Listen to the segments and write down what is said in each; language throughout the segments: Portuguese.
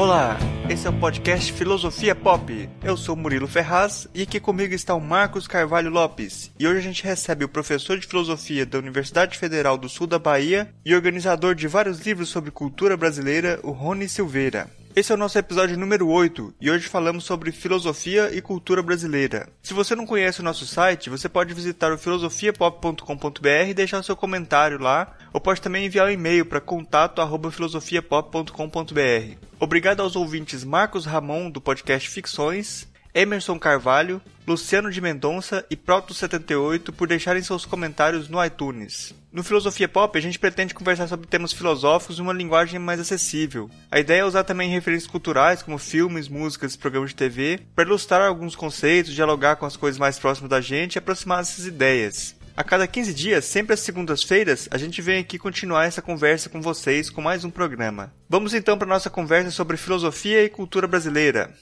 Olá, esse é o podcast Filosofia Pop. Eu sou Murilo Ferraz e aqui comigo está o Marcos Carvalho Lopes. E hoje a gente recebe o professor de filosofia da Universidade Federal do Sul da Bahia e organizador de vários livros sobre cultura brasileira, o Rony Silveira. Esse é o nosso episódio número 8 e hoje falamos sobre filosofia e cultura brasileira. Se você não conhece o nosso site, você pode visitar o filosofiapop.com.br e deixar seu comentário lá, ou pode também enviar um e-mail para contato@filosofiapop.com.br. Obrigado aos ouvintes Marcos Ramon do podcast Ficções, Emerson Carvalho, Luciano de Mendonça e Proto78 por deixarem seus comentários no iTunes. No Filosofia Pop, a gente pretende conversar sobre temas filosóficos em uma linguagem mais acessível. A ideia é usar também referências culturais, como filmes, músicas e programas de TV, para ilustrar alguns conceitos, dialogar com as coisas mais próximas da gente e aproximar essas ideias. A cada 15 dias, sempre às segundas-feiras, a gente vem aqui continuar essa conversa com vocês com mais um programa. Vamos então para nossa conversa sobre filosofia e cultura brasileira.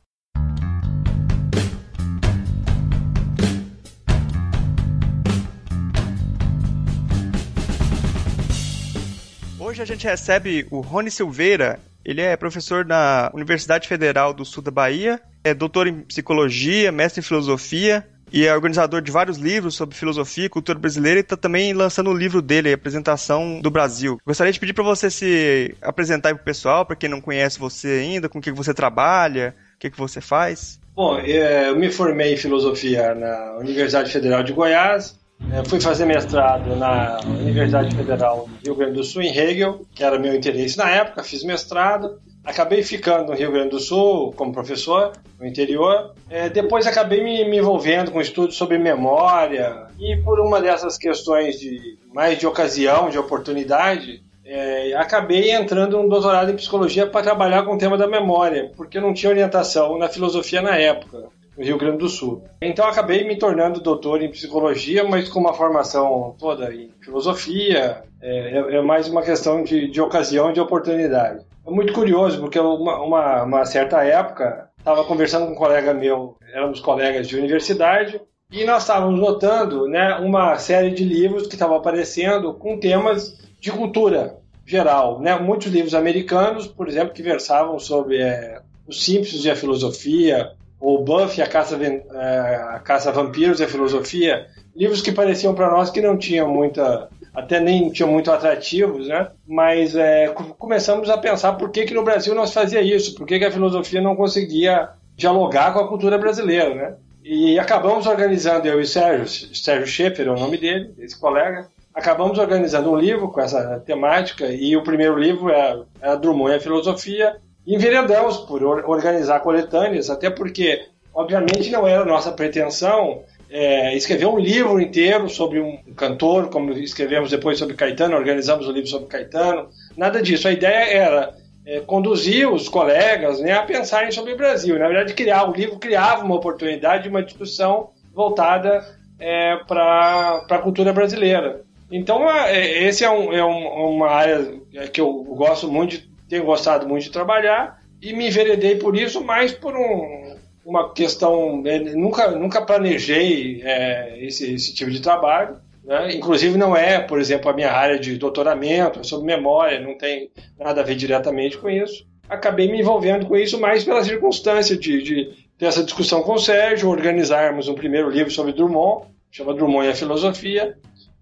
Hoje a gente recebe o Rony Silveira. Ele é professor na Universidade Federal do Sul da Bahia, é doutor em psicologia, mestre em filosofia e é organizador de vários livros sobre filosofia e cultura brasileira e está também lançando o livro dele, a Apresentação do Brasil. Gostaria de pedir para você se apresentar para o pessoal, para quem não conhece você ainda, com o que você trabalha, o que, que você faz. Bom, é, eu me formei em filosofia na Universidade Federal de Goiás, é, fui fazer mestrado na Universidade Federal do Rio Grande do Sul, em Hegel, que era meu interesse na época, fiz mestrado. Acabei ficando no Rio Grande do Sul como professor, no interior. É, depois acabei me, me, envolvendo com estudos sobre memória e por uma dessas questões de mais de ocasião, de oportunidade, é, acabei entrando no doutorado em psicologia para trabalhar com o tema da memória, porque não tinha orientação na filosofia na época no Rio Grande do Sul. Então acabei me tornando doutor em psicologia, mas com uma formação toda em filosofia. É, é, é mais uma questão de, de ocasião, de oportunidade. É muito curioso, porque uma, uma, uma certa época estava conversando com um colega meu, éramos colegas de universidade, e nós estávamos notando né, uma série de livros que estavam aparecendo com temas de cultura geral. Né? Muitos livros americanos, por exemplo, que versavam sobre é, os Simpsons e a filosofia, ou Buffy, a caça, é, a caça a vampiros e a filosofia, livros que pareciam para nós que não tinham muita, até nem tinham muito atrativos, né? Mas é, começamos a pensar por que, que no Brasil nós fazia isso, por que, que a filosofia não conseguia dialogar com a cultura brasileira, né? E acabamos organizando, eu e Sérgio, Sérgio Schaefer é o nome dele, esse colega, acabamos organizando um livro com essa temática, e o primeiro livro é, é Drummond e a Filosofia, enveredamos por organizar coletâneas, até porque, obviamente, não era nossa pretensão é, escrever um livro inteiro sobre um cantor, como escrevemos depois sobre Caetano, organizamos um livro sobre Caetano, nada disso. A ideia era é, conduzir os colegas né, a pensarem sobre o Brasil. Na verdade, criar o livro criava uma oportunidade de uma discussão voltada é, para a cultura brasileira. Então, é, esse é, um, é um, uma área que eu gosto muito de tenho gostado muito de trabalhar e me enveredei por isso, mais por um, uma questão. Né, nunca, nunca planejei é, esse, esse tipo de trabalho. Né? Inclusive, não é, por exemplo, a minha área de doutoramento, é sobre memória, não tem nada a ver diretamente com isso. Acabei me envolvendo com isso mais pela circunstância de, de ter essa discussão com o Sérgio, organizarmos um primeiro livro sobre Drummond, chama Drummond e a Filosofia,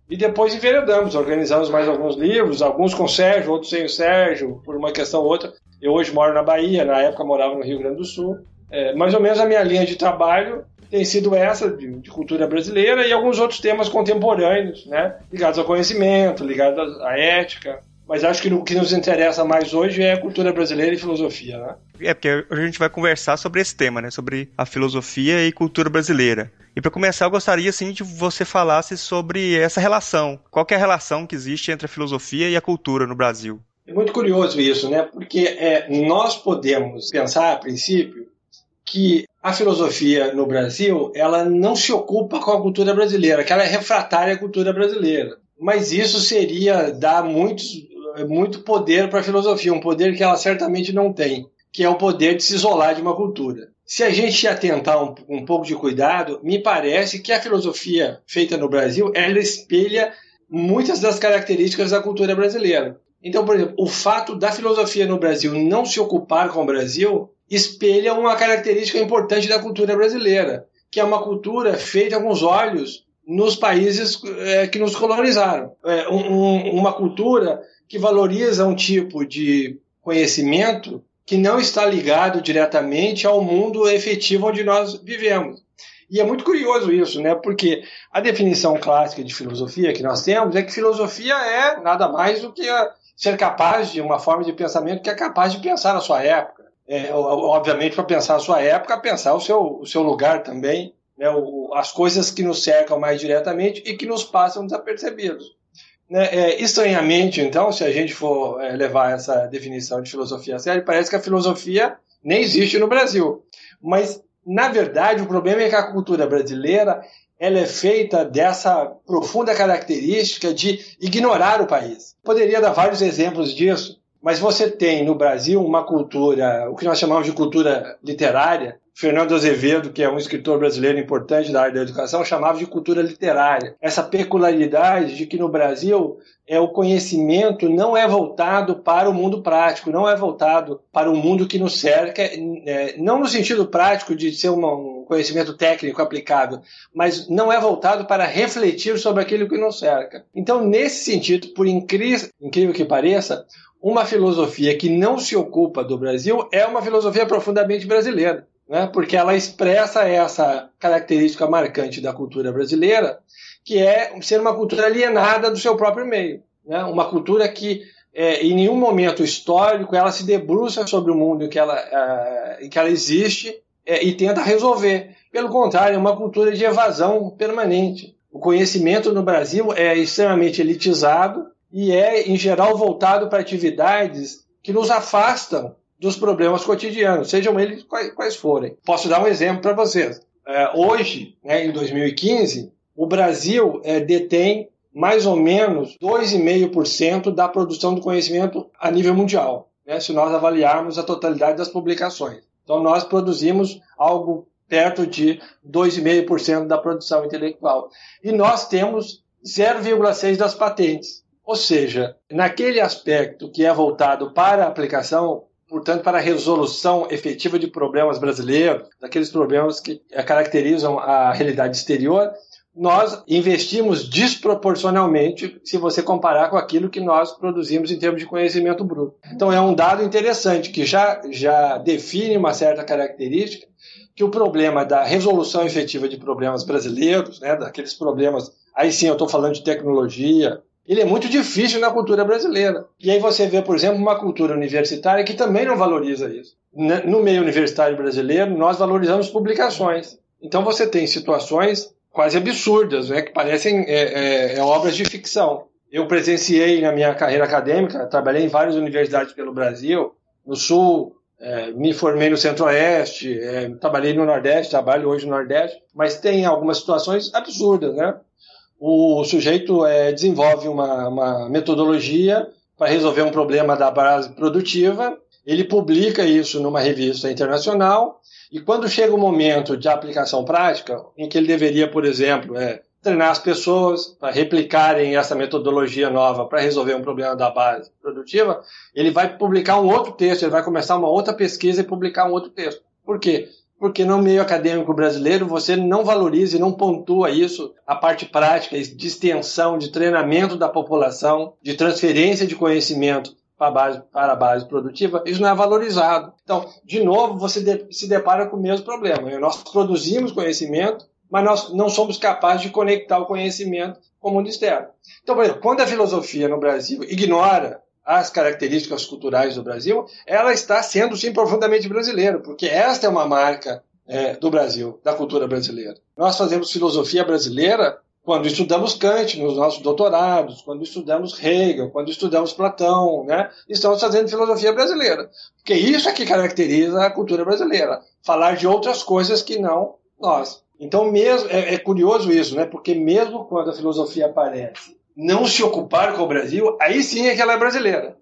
e depois enveredamos, organizamos mais alguns livros, alguns com o Sérgio, outros sem o Sérgio, por uma questão ou outra. Eu hoje moro na Bahia, na época morava no Rio Grande do Sul. É, mais ou menos a minha linha de trabalho tem sido essa, de, de, cultura brasileira, e alguns outros temas contemporâneos, né? ligados ao conhecimento, ligados à ética. Mas acho que o que nos interessa mais hoje é cultura brasileira e filosofia, né? É, porque hoje a gente vai conversar sobre esse tema, né? Sobre a filosofia e cultura brasileira. E para começar, eu gostaria assim de você falasse sobre essa relação. Qual é a relação que existe entre a filosofia e a cultura no Brasil? É muito curioso isso, né? Porque é, nós podemos pensar, a princípio, que a filosofia no Brasil ela não se ocupa com a cultura brasileira, que ela é refratária à cultura brasileira. Mas isso seria dar muito poder para a filosofia, um poder que ela certamente não tem, que é o poder de se isolar de uma cultura. Se a gente atentar um, um pouco de cuidado, me parece que a filosofia feita no Brasil ela espelha muitas das características da cultura brasileira. Então, por exemplo, o fato da filosofia no Brasil não se ocupar com o Brasil espelha uma característica importante da cultura brasileira, que é uma cultura feita com os olhos nos países é, que nos colonizaram. É, um, uma cultura que valoriza um tipo de conhecimento que não está ligado diretamente ao mundo efetivo onde nós vivemos. E é muito curioso isso, né? Porque a definição clássica de filosofia que nós temos é que filosofia é nada mais do que ser capaz de uma forma de pensamento que é capaz de pensar na sua época. É, obviamente, para pensar a sua época, pensar o seu, o seu lugar também, né? o, as coisas que nos cercam mais diretamente e que nos passam desapercebidos. Né? É, estranhamente, então, se a gente for é, levar essa definição de filosofia a sério, parece que a filosofia nem existe no Brasil. Mas, na verdade, o problema é que a cultura brasileira ela é feita dessa profunda característica de ignorar o país. Poderia dar vários exemplos disso, mas você tem no Brasil uma cultura, o que nós chamamos de cultura literária, Fernando Azevedo, que é um escritor brasileiro importante da área da educação, chamava de cultura literária. Essa peculiaridade de que no Brasil é o conhecimento não é voltado para o mundo prático, não é voltado para o mundo que nos cerca, é, não no sentido prático de ser um conhecimento técnico aplicado, mas não é voltado para refletir sobre aquilo que nos cerca. Então, nesse sentido, por incrível que pareça, uma filosofia que não se ocupa do Brasil é uma filosofia profundamente brasileira né? porque ela expressa essa característica marcante da cultura brasileira, que é ser uma cultura alienada do seu próprio meio. Né? Uma cultura que, é, em nenhum momento histórico, ela se debruça sobre o mundo em que ela, é, em que ela existe é, e tenta resolver. Pelo contrário, é uma cultura de evasão permanente. O conhecimento no Brasil é extremamente elitizado e é, em geral, voltado para atividades que nos afastam dos problemas cotidianos, sejam eles quais, forem. Posso dar um exemplo para vocês. É, hoje, né, em 2015, o Brasil é, detém mais ou menos 2,5% da produção do conhecimento a nível mundial, né, se nós avaliarmos a totalidade das publicações. Então, nós produzimos algo perto de 2,5% da produção intelectual. E nós temos 0,6% das patentes. Ou seja, naquele aspecto que é voltado para a aplicação portanto, para a resolução efetiva de problemas brasileiros, daqueles problemas que eh, caracterizam a realidade exterior, nós investimos desproporcionalmente se você comparar com aquilo que nós produzimos em termos de conhecimento bruto. Então é um dado interessante que já, já define uma certa característica que o problema da resolução efetiva de problemas brasileiros, né, daqueles problemas, aí sim eu estou falando de tecnologia, ele é muito difícil na cultura brasileira. E aí você vê, por exemplo, uma cultura universitária que também não valoriza isso. No meio universitário brasileiro, nós valorizamos publicações. Então você tem situações quase absurdas, né, que parecem é, é, é obras de ficção. Eu presenciei na minha carreira acadêmica, trabalhei em várias universidades pelo Brasil, no Sul, é, me formei no Centro-Oeste, é, trabalhei no Nordeste, trabalho hoje no Nordeste, mas tem algumas situações absurdas, né? O sujeito é, desenvolve uma, uma metodologia para resolver um problema da base produtiva, ele publica isso numa revista internacional, e quando chega o momento de aplicação prática, em que ele deveria, por exemplo, é, treinar as pessoas para replicarem essa metodologia nova para resolver um problema da base produtiva, ele vai publicar um outro texto, ele vai começar uma outra pesquisa e publicar um outro texto. Por quê? Porque no meio acadêmico brasileiro você não valoriza e não pontua isso, a parte prática de extensão, de treinamento da população, de transferência de conhecimento para a base, para a base produtiva, isso não é valorizado. Então, de novo, você de, se depara com o mesmo problema. Nós produzimos conhecimento, mas nós não somos capazes de conectar o conhecimento com o mundo externo. Então, por exemplo, quando a filosofia no Brasil ignora as características culturais do Brasil, ela está sendo sim profundamente brasileira, porque esta é uma marca é, do Brasil, da cultura brasileira. Nós fazemos filosofia brasileira quando estudamos Kant nos nossos doutorados, quando estudamos Hegel, quando estudamos Platão, né? Estamos fazendo filosofia brasileira. Porque isso é que caracteriza a cultura brasileira. Falar de outras coisas que não nós. Então, mesmo, é, é curioso isso, né? Porque mesmo quando a filosofia aparece não se ocupar com o Brasil, aí sim é que ela é brasileira.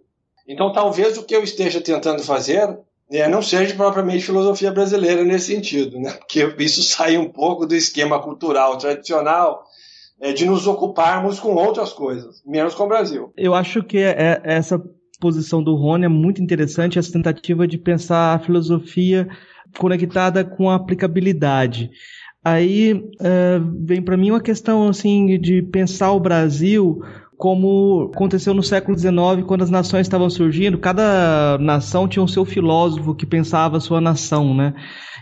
Então, talvez o que eu esteja tentando fazer é, não seja propriamente filosofia brasileira nesse sentido, né? porque isso sai um pouco do esquema cultural tradicional é, de nos ocuparmos com outras coisas, menos com o Brasil. Eu acho que é, é essa posição do Rony é muito interessante, essa tentativa de pensar a filosofia conectada com a aplicabilidade. Aí é, vem para mim uma questão assim de pensar o Brasil como aconteceu no século XIX, quando as nações estavam surgindo, cada nação tinha o seu filósofo que pensava a sua nação, né?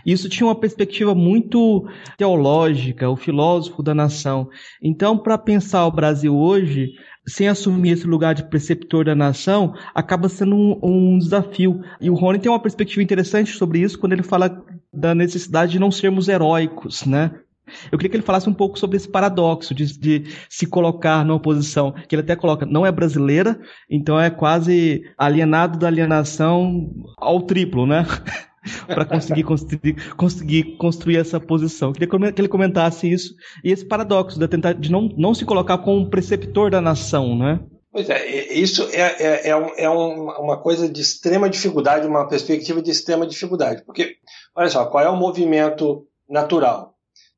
Isso tinha uma perspectiva muito teológica, o filósofo da nação. Então, para pensar o Brasil hoje, sem assumir esse lugar de preceptor da nação, acaba sendo um, um, desafio. E o Rony tem uma perspectiva interessante sobre isso quando ele fala da necessidade de não sermos heróicos, né? Eu queria que ele falasse um pouco sobre esse paradoxo de, de, se colocar numa posição que ele até coloca, não é brasileira, então é quase alienado da alienação ao triplo, né? para conseguir construir, conseguir construir essa posição. Eu queria que ele comentasse isso e esse paradoxo de tentar de não, não se colocar como um preceptor da nação, né? Pois é, isso é, é, é, um, é uma coisa de extrema dificuldade, uma perspectiva de extrema dificuldade. Porque, olha só, qual é o movimento natural?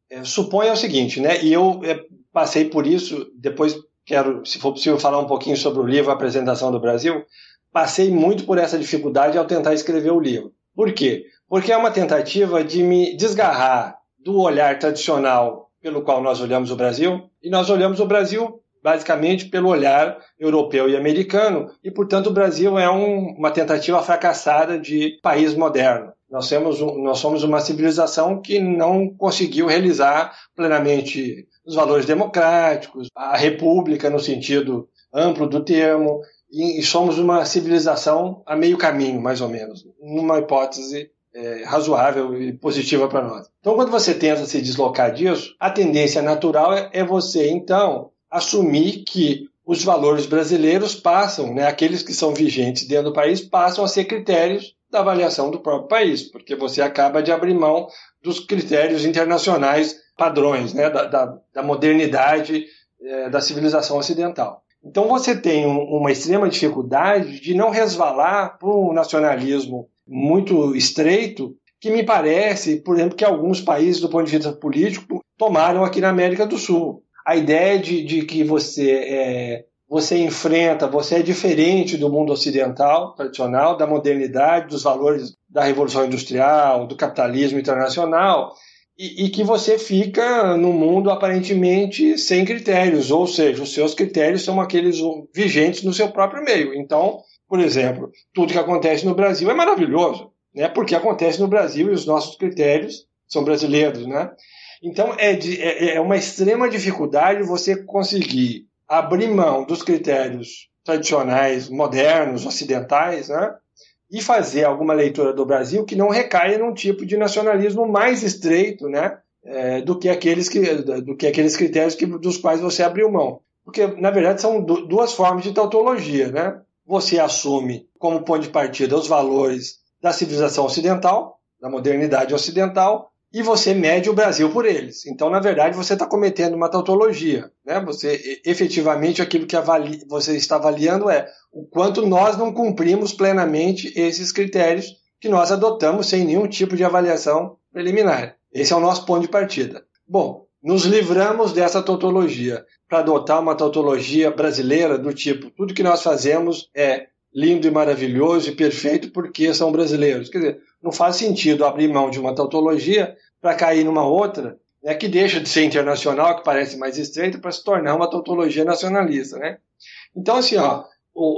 É, suponha o seguinte, né? E eu é, passei por isso, depois quero, se for possível, falar um pouquinho sobre o livro Apresentação do Brasil. Passei muito por essa dificuldade ao tentar escrever o livro. Por quê? Porque é uma tentativa de me desgarrar do olhar tradicional pelo qual nós olhamos o Brasil, e nós olhamos o Brasil basicamente pelo olhar europeu e americano, e portanto o Brasil é um, uma tentativa fracassada de país moderno. Nós, temos um, nós somos uma civilização que não conseguiu realizar plenamente os valores democráticos, a república no sentido amplo do termo, e, somos uma civilização a meio caminho, mais ou menos, numa hipótese é, razoável e positiva para nós. Então, quando você tenta se deslocar disso, a tendência natural é, é você, então, assumir que os valores brasileiros passam, né, aqueles que são vigentes dentro do país, passam a ser critérios da avaliação do próprio país, porque você acaba de abrir mão dos critérios internacionais padrões, né, da, da, da modernidade é, da civilização ocidental. Então você tem um, uma extrema dificuldade de não resvalar para um nacionalismo muito estreito, que me parece, por exemplo, que alguns países, do ponto de vista político, tomaram aqui na América do Sul a ideia de, de que você é, você enfrenta, você é diferente do mundo ocidental tradicional, da modernidade, dos valores da revolução industrial, do capitalismo internacional, e, e, que você fica no mundo aparentemente sem critérios, ou seja, os seus critérios são aqueles vigentes no seu próprio meio. Então, por exemplo, tudo que acontece no Brasil é maravilhoso, né? Porque acontece no Brasil e os nossos critérios são brasileiros, né? Então é, de, é, é uma extrema dificuldade você conseguir abrir mão dos critérios tradicionais, modernos, ocidentais, né? E fazer alguma leitura do Brasil que não recaia num tipo de nacionalismo mais estreito, né? É, do que aqueles que, do que aqueles critérios que, dos quais você abriu mão. Porque, na verdade, são duas formas de tautologia, né? Você assume como ponto de partida os valores da civilização ocidental, da modernidade ocidental, e você mede o Brasil por eles. Então, na verdade, você está cometendo uma tautologia. Né? Você, efetivamente, aquilo que você está avaliando é o quanto nós não cumprimos plenamente esses critérios que nós adotamos sem nenhum tipo de avaliação preliminar. Esse é o nosso ponto de partida. Bom, nos livramos dessa tautologia para adotar uma tautologia brasileira do tipo tudo que nós fazemos é lindo e maravilhoso e perfeito porque são brasileiros. Quer dizer, não faz sentido abrir mão de uma tautologia para cair numa outra, né, que deixa de ser internacional, que parece mais estreita, para se tornar uma tautologia nacionalista. Né? Então, assim, ó,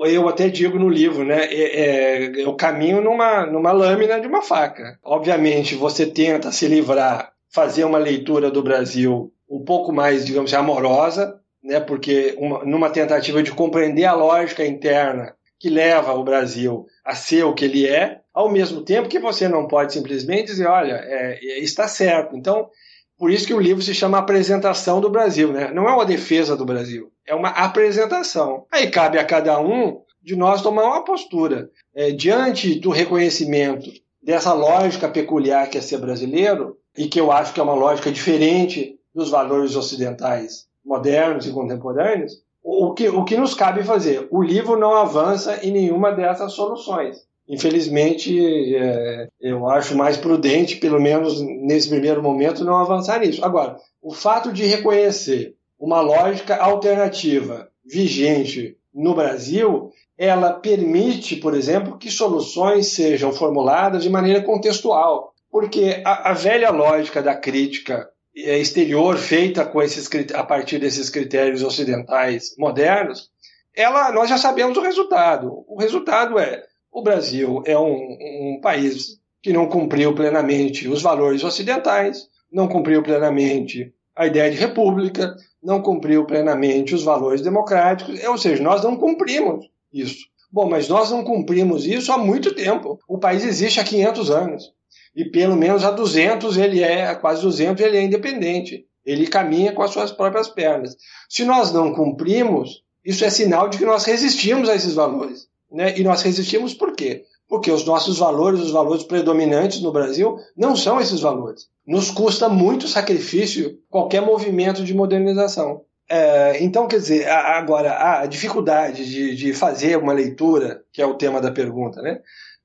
eu até digo no livro, né, é, é, eu caminho numa, numa lâmina de uma faca. Obviamente, você tenta se livrar, fazer uma leitura do Brasil um pouco mais, digamos assim, amorosa, né, porque uma, numa tentativa de compreender a lógica interna que leva o Brasil a ser o que ele é, ao mesmo tempo que você não pode simplesmente dizer, olha, é, é, está certo. Então, por isso que o livro se chama Apresentação do Brasil, né? Não é uma defesa do Brasil, é uma apresentação. Aí cabe a cada um de nós tomar uma postura. É, diante do reconhecimento dessa lógica peculiar que é ser brasileiro, e que eu acho que é uma lógica diferente dos valores ocidentais modernos e contemporâneos, o que, o que nos cabe fazer? O livro não avança em nenhuma dessas soluções infelizmente, é, eu acho mais prudente, pelo menos nesse primeiro momento, não avançar nisso. Agora, o fato de reconhecer uma lógica alternativa vigente no Brasil, ela permite, por exemplo, que soluções sejam formuladas de maneira contextual. Porque a, a velha lógica da crítica exterior feita com esses, a partir desses critérios ocidentais modernos, ela, nós já sabemos o resultado. O resultado é o Brasil é um, um país que não cumpriu plenamente os valores ocidentais, não cumpriu plenamente a ideia de república, não cumpriu plenamente os valores democráticos, ou seja, nós não cumprimos isso. Bom, mas nós não cumprimos isso há muito tempo. O país existe há 500 anos. E pelo menos há 200 ele é, há quase 200 ele é independente. Ele caminha com as suas próprias pernas. Se nós não cumprimos, isso é sinal de que nós resistimos a esses valores. Né? E nós resistimos por quê? Porque os nossos valores, os valores predominantes no Brasil, não são esses valores. Nos custa muito sacrifício qualquer movimento de modernização. É, então, quer dizer, agora, a dificuldade de, de, fazer uma leitura, que é o tema da pergunta, né?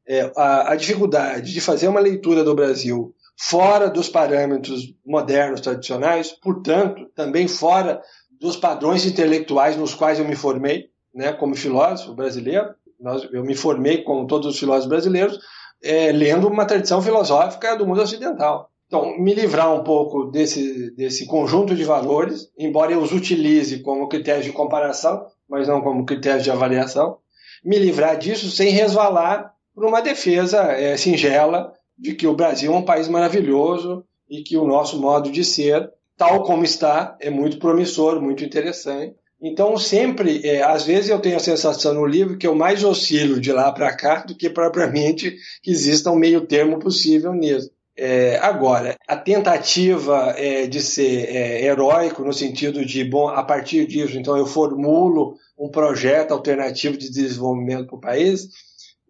É, a, a dificuldade de fazer uma leitura do Brasil fora dos parâmetros modernos tradicionais, portanto, também fora dos padrões intelectuais nos quais eu me formei, né, como filósofo brasileiro, nós, eu me formei, como todos os filósofos brasileiros, é, lendo uma tradição filosófica do mundo ocidental. Então, me livrar um pouco desse, desse conjunto de valores, embora eu os utilize como critérios de comparação, mas não como critérios de avaliação, me livrar disso sem resvalar por uma defesa é, singela de que o Brasil é um país maravilhoso e que o nosso modo de ser, tal como está, é muito promissor, muito interessante então, sempre, é, às vezes eu tenho a sensação no livro que eu mais oscilo de lá para cá do que propriamente que exista um meio termo possível nisso. É, agora, a tentativa é, de ser é, heróico no sentido de, bom, a partir disso, então eu formulo um projeto alternativo de desenvolvimento para o país,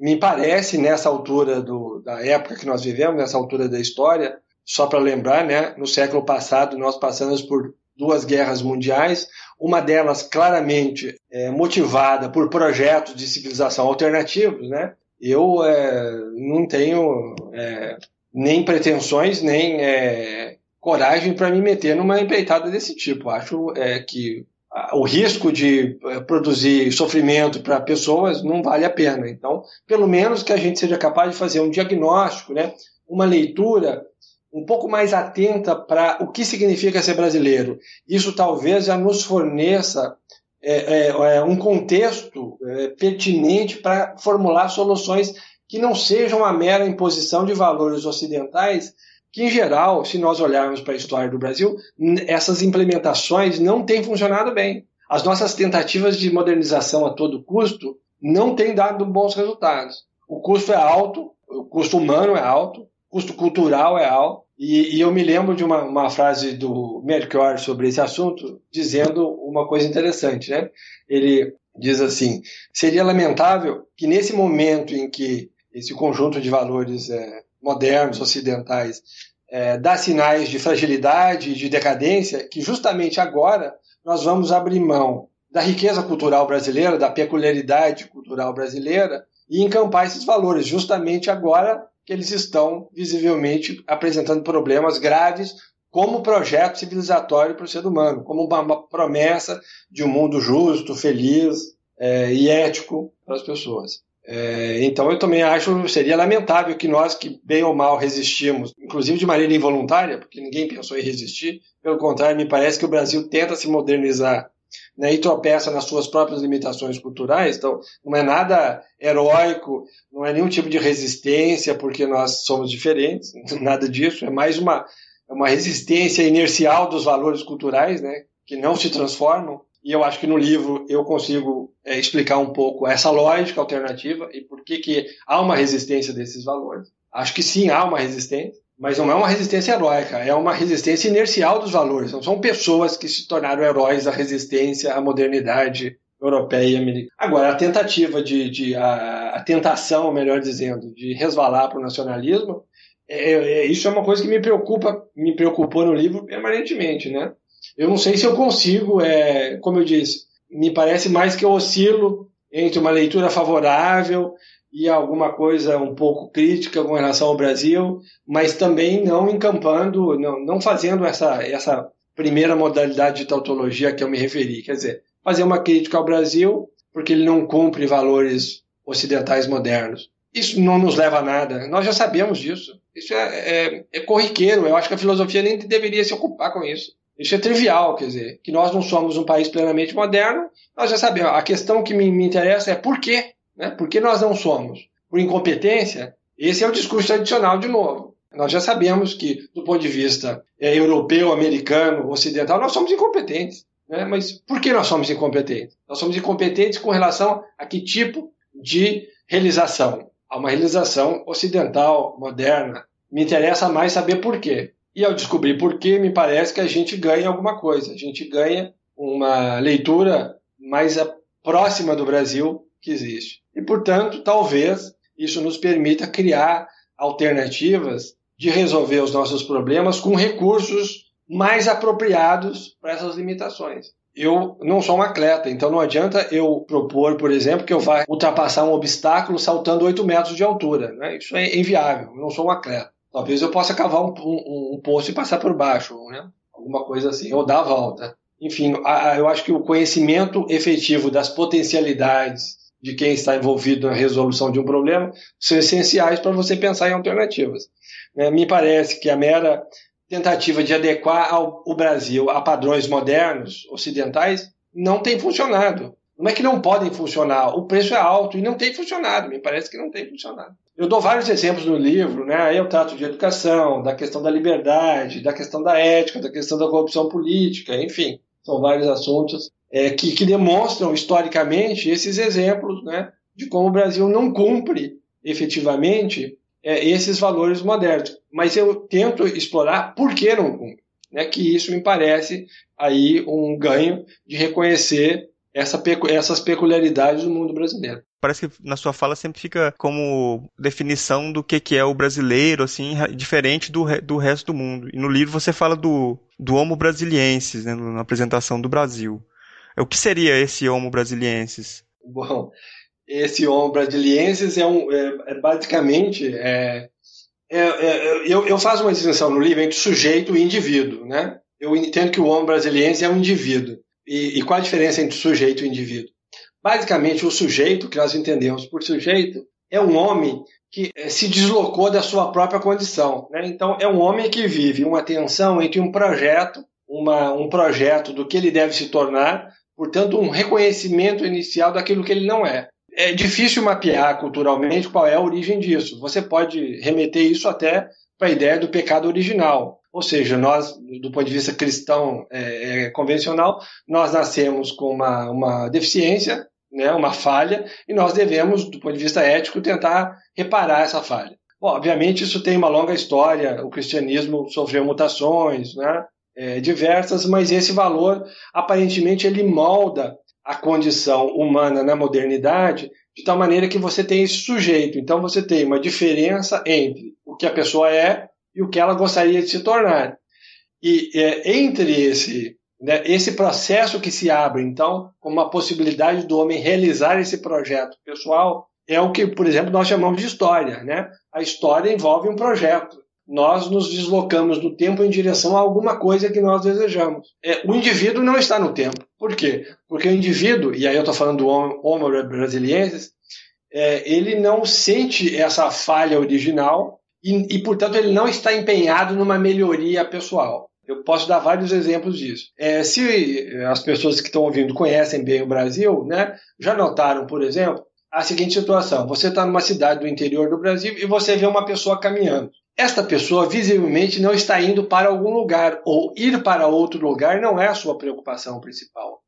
me parece, nessa altura do, da época que nós vivemos, nessa altura da história, só para lembrar, né, no século passado nós passamos por duas guerras mundiais, uma delas claramente é, motivada por projetos de civilização alternativos, né? Eu é, não tenho é, nem pretensões, nem é, coragem para me meter numa empreitada desse tipo. Acho é, que o risco de é, produzir sofrimento para pessoas não vale a pena. Então, pelo menos que a gente seja capaz de fazer um diagnóstico, né? uma leitura um pouco mais atenta para o que significa ser brasileiro. Isso talvez já nos forneça é, é, um contexto é, pertinente para formular soluções que não sejam uma mera imposição de valores ocidentais, que em geral, se nós olharmos para a história do Brasil, essas implementações não têm funcionado bem. As nossas tentativas de modernização a todo custo não têm dado bons resultados. O custo é alto, o custo humano é alto, custo cultural é alto. E, e eu me lembro de uma, uma, frase do Melchior sobre esse assunto, dizendo uma coisa interessante. Né? Ele diz assim: seria lamentável que nesse momento em que esse conjunto de valores é, modernos, ocidentais, é, dá sinais de fragilidade de decadência, que justamente agora nós vamos abrir mão da riqueza cultural brasileira, da peculiaridade cultural brasileira, e encampar esses valores justamente agora que eles estão visivelmente apresentando problemas graves como projeto civilizatório para o ser humano, como uma promessa de um mundo justo, feliz é, e ético para as pessoas. É, então eu também acho seria lamentável que nós que bem ou mal resistimos, inclusive de maneira involuntária, porque ninguém pensou em resistir. Pelo contrário, me parece que o Brasil tenta se modernizar né, e tropeça nas suas próprias limitações culturais. Então, não é nada heróico, não é nenhum tipo de resistência porque nós somos diferentes, nada disso. É mais uma, uma resistência inercial dos valores culturais, né, que não se transformam. E eu acho que no livro eu consigo é, explicar um pouco essa lógica alternativa e por que, que há uma resistência desses valores. Acho que sim, há uma resistência mas não é uma resistência heróica, é uma resistência inercial dos valores. Não são pessoas que se tornaram heróis da resistência à modernidade europeia e americana. Agora, a tentativa de, de a, a, tentação, melhor dizendo, de resvalar para o nacionalismo, é, é, isso é uma coisa que me preocupa, me preocupou no livro permanentemente, né? Eu não sei se eu consigo, é, como eu disse, me parece mais que eu oscilo entre uma leitura favorável e alguma coisa um pouco crítica com relação ao Brasil, mas também não encampando, não, não fazendo essa, essa primeira modalidade de tautologia a que eu me referi. Quer dizer, fazer uma crítica ao Brasil porque ele não cumpre valores ocidentais modernos. Isso não nos leva a nada. Nós já sabemos disso. Isso é, é, é corriqueiro. Eu acho que a filosofia nem deveria se ocupar com isso. Isso é trivial, quer dizer, que nós não somos um país plenamente moderno, nós já sabemos. A questão que me, me interessa é por quê? Né? Por que nós não somos? Por incompetência? Esse é o discurso tradicional de novo. Nós já sabemos que, do ponto de vista é, europeu, americano, ocidental, nós somos incompetentes. Né? Mas por que nós somos incompetentes? Nós somos incompetentes com relação a que tipo de realização? A uma realização ocidental, moderna. Me interessa mais saber por quê. E ao descobrir por quê, me parece que a gente ganha alguma coisa. A gente ganha uma leitura mais próxima do Brasil que existe. E, portanto, talvez isso nos permita criar alternativas de resolver os nossos problemas com recursos mais apropriados para essas limitações. Eu não sou um atleta, então não adianta eu propor, por exemplo, que eu vá ultrapassar um obstáculo saltando 8 metros de altura. Né? Isso é inviável, eu não sou um atleta. Talvez eu possa cavar um, um, um poço e passar por baixo, né? alguma coisa assim, ou dar a volta. Enfim, a, eu acho que o conhecimento efetivo das potencialidades de quem está envolvido na resolução de um problema são essenciais para você pensar em alternativas. É, me parece que a mera tentativa de adequar ao, o Brasil a padrões modernos, ocidentais, não tem funcionado. Não é que não podem funcionar, o preço é alto e não tem funcionado, me parece que não tem funcionado. Eu dou vários exemplos no livro, né? Eu trato de educação, da questão da liberdade, da questão da ética, da questão da corrupção política, enfim, são vários assuntos é, que, que demonstram historicamente esses exemplos, né? De como o Brasil não cumpre efetivamente é, esses valores modernos. Mas eu tento explorar por que não cumpre. Né, que isso me parece aí um ganho de reconhecer essa, essas peculiaridades do mundo brasileiro. Parece que na sua fala sempre fica como definição do que, que é o brasileiro, assim, diferente do, do resto do mundo. E no livro você fala do, do Homo Brasiliensis, né, na apresentação do Brasil. O que seria esse Homo Brasiliensis? Bom, esse Homo Brasiliensis é, um, é, é basicamente é, é, é, eu, eu faço uma distinção no livro entre sujeito e indivíduo, né? Eu entendo que o Homo Brasiliensis é um indivíduo. E, e qual a diferença entre sujeito e indivíduo? Basicamente, o sujeito, que nós entendemos por sujeito, é um homem que eh, se deslocou da sua própria condição. Né? Então, é um homem que vive uma tensão entre um projeto, uma, um projeto do que ele deve se tornar, portanto, um reconhecimento inicial daquilo que ele não é. É difícil mapear culturalmente qual é a origem disso. Você pode remeter isso até para a ideia do pecado original. Ou seja, nós, do ponto de vista cristão é, é, convencional, nós nascemos com uma, uma deficiência, né, uma falha, e nós devemos, do ponto de vista ético, tentar reparar essa falha. Bom, obviamente, isso tem uma longa história, o cristianismo sofreu mutações né, é, diversas, mas esse valor, aparentemente, ele molda a condição humana na modernidade de tal maneira que você tem esse sujeito. Então, você tem uma diferença entre o que a pessoa é e o que ela gostaria de se tornar. E é, entre esse, né, esse processo que se abre, então, como uma possibilidade do homem realizar esse projeto pessoal, é o que, por exemplo, nós chamamos de história. Né? A história envolve um projeto. Nós nos deslocamos no tempo em direção a alguma coisa que nós desejamos. É, o indivíduo não está no tempo. Por quê? Porque o indivíduo, e aí eu estou falando do Homo brasiliensis, é, ele não sente essa falha original e, e, portanto, ele não está empenhado numa melhoria pessoal. Eu posso dar vários exemplos disso. É, se as pessoas que estão ouvindo conhecem bem o Brasil, né, já notaram, por exemplo, a seguinte situação: você está numa cidade do interior do Brasil e você vê uma pessoa caminhando. Esta pessoa visivelmente não está indo para algum lugar, ou ir para outro lugar não é a sua preocupação principal.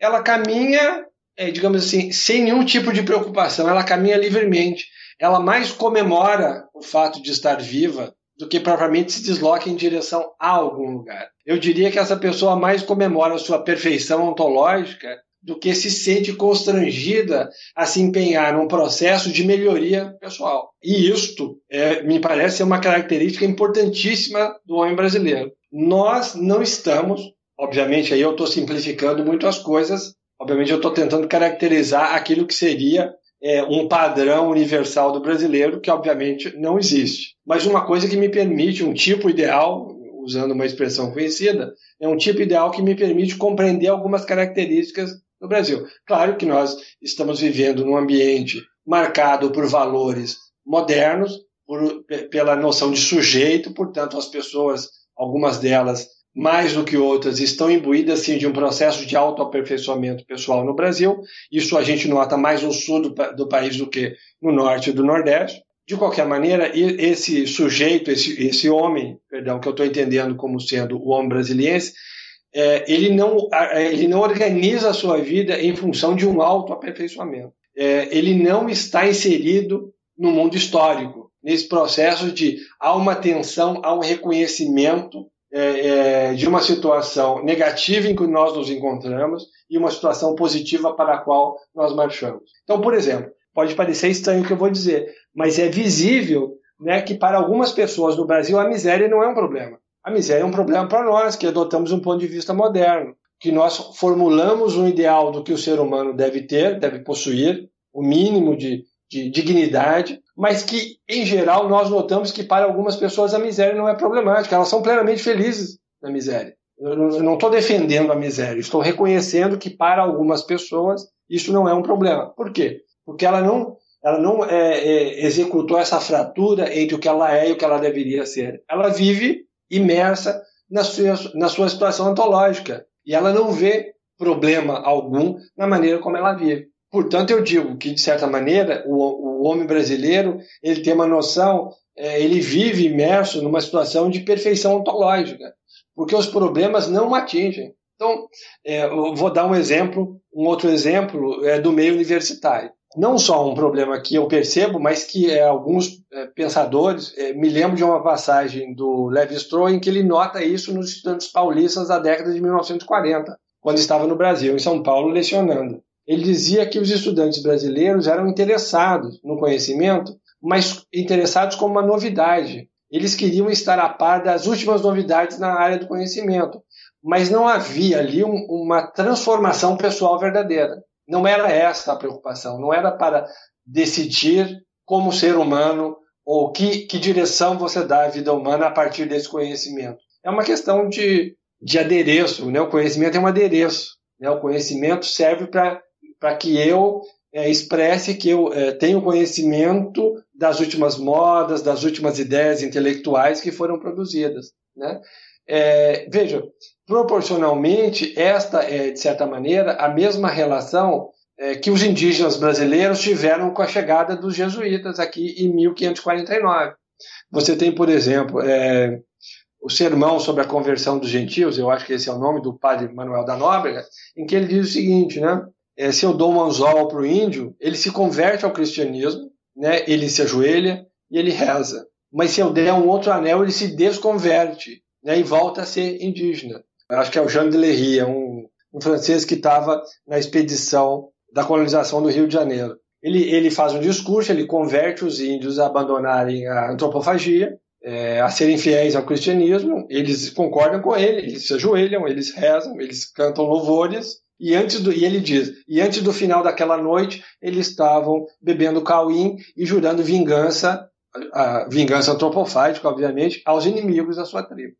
Ela caminha, é, digamos assim, sem nenhum tipo de preocupação, ela caminha livremente ela mais comemora fato de estar viva do que propriamente se desloca em direção a algum lugar. Eu diria que essa pessoa mais comemora sua perfeição ontológica do que se sente constrangida a se empenhar num processo de melhoria pessoal. E isto é, me parece ser uma característica importantíssima do homem brasileiro. Nós não estamos, obviamente aí eu estou simplificando muito as coisas, obviamente eu estou tentando caracterizar aquilo que seria é, um padrão universal do brasileiro que obviamente não existe. Mas uma coisa que me permite, um tipo ideal, usando uma expressão conhecida, é um tipo ideal que me permite compreender algumas características do Brasil. Claro que nós estamos vivendo num ambiente marcado por valores modernos, por, pela noção de sujeito, portanto, as pessoas, algumas delas mais do que outras, estão imbuídas sim, de um processo de autoaperfeiçoamento pessoal no Brasil. Isso a gente nota mais no sul do, do país do que no norte e do nordeste. De qualquer maneira, esse sujeito, esse, esse homem, perdão, que eu estou entendendo como sendo o homem brasileiro, é, ele, não, ele não organiza a sua vida em função de um autoaperfeiçoamento. É, ele não está inserido no mundo histórico, nesse processo de há uma tensão, há um reconhecimento é, é, de uma situação negativa em que nós nos encontramos e uma situação positiva para a qual nós marchamos. Então, por exemplo, pode parecer estranho o que eu vou dizer, mas é visível né, que para algumas pessoas no Brasil a miséria não é um problema. A miséria é um problema para nós, que adotamos um ponto de vista moderno, que nós formulamos um ideal do que o ser humano deve ter, deve possuir, o mínimo de, de dignidade, mas que, em geral, nós notamos que para algumas pessoas a miséria não é problemática, elas são plenamente felizes na miséria. Eu não estou defendendo a miséria, estou reconhecendo que para algumas pessoas isso não é um problema. Por quê? Porque ela não, ela não é, é, executou essa fratura entre o que ela é e o que ela deveria ser. Ela vive imersa na sua, na sua situação ontológica e ela não vê problema algum na maneira como ela vive. Portanto, eu digo que, de certa maneira, o, o homem brasileiro ele tem uma noção, é, ele vive imerso numa situação de perfeição ontológica, porque os problemas não o atingem. Então, é, eu vou dar um exemplo, um outro exemplo é do meio universitário. Não só um problema que eu percebo, mas que é, alguns é, pensadores, é, me lembro de uma passagem do Levi-Strauss em que ele nota isso nos estudantes paulistas da década de 1940, quando estava no Brasil, em São Paulo, lecionando. Ele dizia que os estudantes brasileiros eram interessados no conhecimento, mas interessados como uma novidade. Eles queriam estar a par das últimas novidades na área do conhecimento, mas não havia ali um, uma transformação pessoal verdadeira. Não era essa a preocupação, não era para decidir como ser humano ou que, que direção você dá à vida humana a partir desse conhecimento. É uma questão de, de adereço, né? o conhecimento é um adereço. Né? O conhecimento serve para para que eu é, expresse que eu é, tenho conhecimento das últimas modas, das últimas ideias intelectuais que foram produzidas. Né? É, veja, proporcionalmente, esta é, de certa maneira, a mesma relação é, que os indígenas brasileiros tiveram com a chegada dos jesuítas aqui em 1549. Você tem, por exemplo, é, o sermão sobre a conversão dos gentios, eu acho que esse é o nome do padre Manuel da Nóbrega, em que ele diz o seguinte, né? É, se eu dou um anzol para o índio, ele se converte ao cristianismo, né? ele se ajoelha e ele reza. Mas se eu der um outro anel, ele se desconverte né? e volta a ser indígena. Eu acho que é o Jean de Lery, é um, um francês que estava na expedição da colonização do Rio de Janeiro. Ele, ele faz um discurso, ele converte os índios a abandonarem a antropofagia, é, a serem fiéis ao cristianismo, eles concordam com ele, eles se ajoelham, eles rezam, eles cantam louvores, e, antes do, e ele diz: e antes do final daquela noite, eles estavam bebendo cauim e jurando vingança, a vingança antropofágica, obviamente, aos inimigos da sua tribo.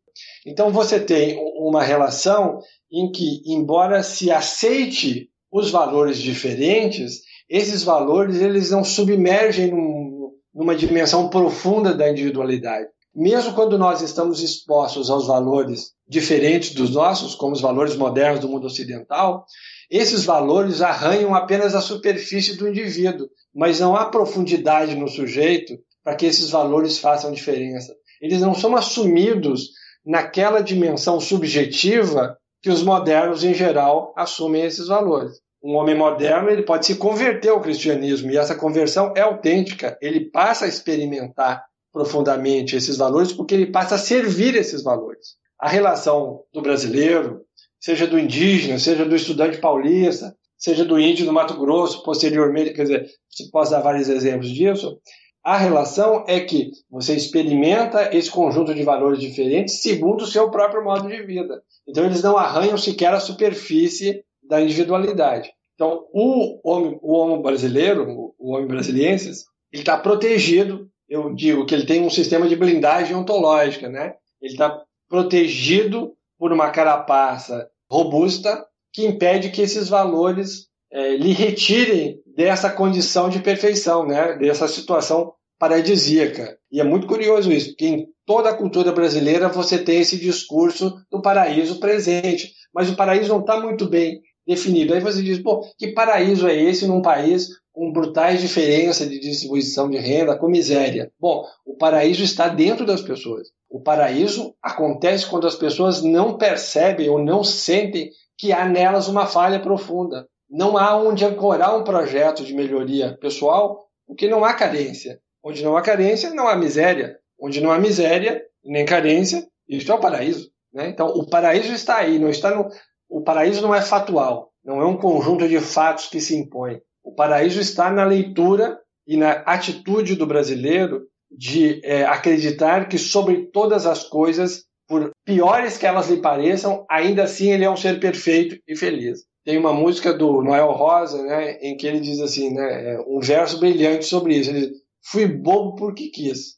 Então você tem uma relação em que, embora se aceite os valores diferentes, esses valores eles não submergem num, numa dimensão profunda da individualidade. Mesmo quando nós estamos expostos aos valores diferentes dos nossos, como os valores modernos do mundo ocidental, esses valores arranham apenas a superfície do indivíduo, mas não há profundidade no sujeito para que esses valores façam diferença. Eles não são assumidos naquela dimensão subjetiva que os modernos, em geral, assumem esses valores. Um homem moderno ele pode se converter ao cristianismo e essa conversão é autêntica. Ele passa a experimentar profundamente esses valores porque ele passa a servir esses valores. A relação do brasileiro, seja do indígena, seja do estudante paulista, seja do índio do Mato Grosso, posteriormente, quer dizer, posso dar vários exemplos disso, a relação é que você experimenta esse conjunto de valores diferentes segundo o seu próprio modo de vida. Então eles não arranham sequer a superfície da individualidade. Então o homem, o homem brasileiro, o homem brasiliensis, ele está protegido eu digo que ele tem um sistema de blindagem ontológica, né? Ele está protegido por uma carapaça robusta que impede que esses valores é, lhe retirem dessa condição de perfeição, né? dessa situação paradisíaca. E é muito curioso isso, porque em toda a cultura brasileira você tem esse discurso do paraíso presente, mas o paraíso não está muito bem definido. Aí você diz, pô, que paraíso é esse num país com brutais diferenças de distribuição de renda, com miséria? Bom, o paraíso está dentro das pessoas. O paraíso acontece quando as pessoas não percebem ou não sentem que há nelas uma falha profunda. Não há onde ancorar um projeto de melhoria pessoal, porque não há carência. Onde não há carência, não há miséria. Onde não há miséria, nem carência, isso é o paraíso. Né? Então, o paraíso está aí, não está no, o paraíso não é fatual, não é um conjunto de fatos que se impõe. O paraíso está na leitura e na atitude do brasileiro de é, acreditar que sobre todas as coisas, por piores que elas lhe pareçam, ainda assim ele é um ser perfeito e feliz. Tem uma música do Noel Rosa, né, em que ele diz assim, né, é um verso brilhante sobre isso. Ele diz, fui bobo porque quis.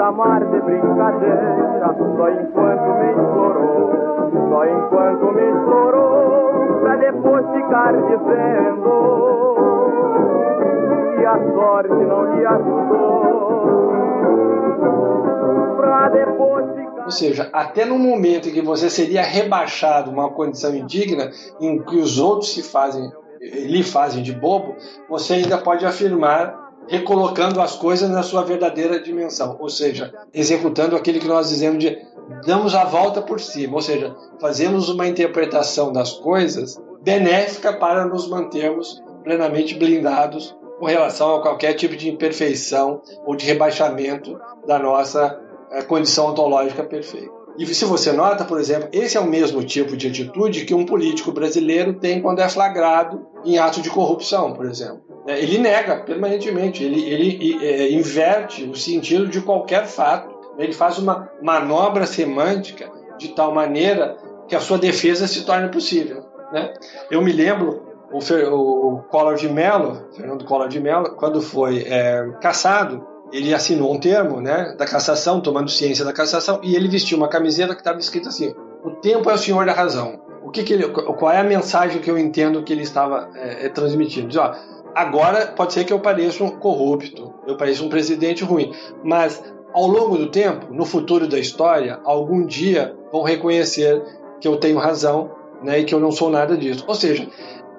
Chamar de brincadeira, só enquanto me implorou, só enquanto me implorou, pra depois ficar dizendo que a sorte não lhe ajudou. Pra depois ficar... Ou seja, até no momento em que você seria rebaixado uma condição indigna, em que os outros se fazem, lhe fazem de bobo, você ainda pode afirmar recolocando as coisas na sua verdadeira dimensão, ou seja, executando aquilo que nós dizemos de damos a volta por cima, ou seja, fazemos uma interpretação das coisas benéfica para nos mantermos plenamente blindados com relação a qualquer tipo de imperfeição ou de rebaixamento da nossa é, condição ontológica perfeita. E se você nota, por exemplo, esse é o mesmo tipo de atitude que um político brasileiro tem quando é flagrado em ato de corrupção, por exemplo. É, ele nega permanentemente, ele, ele é, inverte o sentido de qualquer fato, ele faz uma manobra semântica de tal maneira que a sua defesa se torne possível. Né? Eu me lembro o, o Collor de Mello, Fernando Collor de Mello, quando foi é, caçado, ele assinou um termo né, da cassação, tomando ciência da cassação, e ele vestiu uma camiseta que estava escrito assim: O tempo é o senhor da razão. O que, que ele, qual é a mensagem que eu entendo que ele estava é, é transmitindo? Diz, ó, Agora pode ser que eu pareça um corrupto, eu pareça um presidente ruim, mas ao longo do tempo, no futuro da história, algum dia vão reconhecer que eu tenho razão né, e que eu não sou nada disso. Ou seja,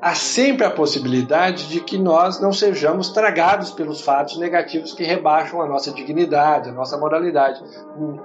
há sempre a possibilidade de que nós não sejamos tragados pelos fatos negativos que rebaixam a nossa dignidade, a nossa moralidade.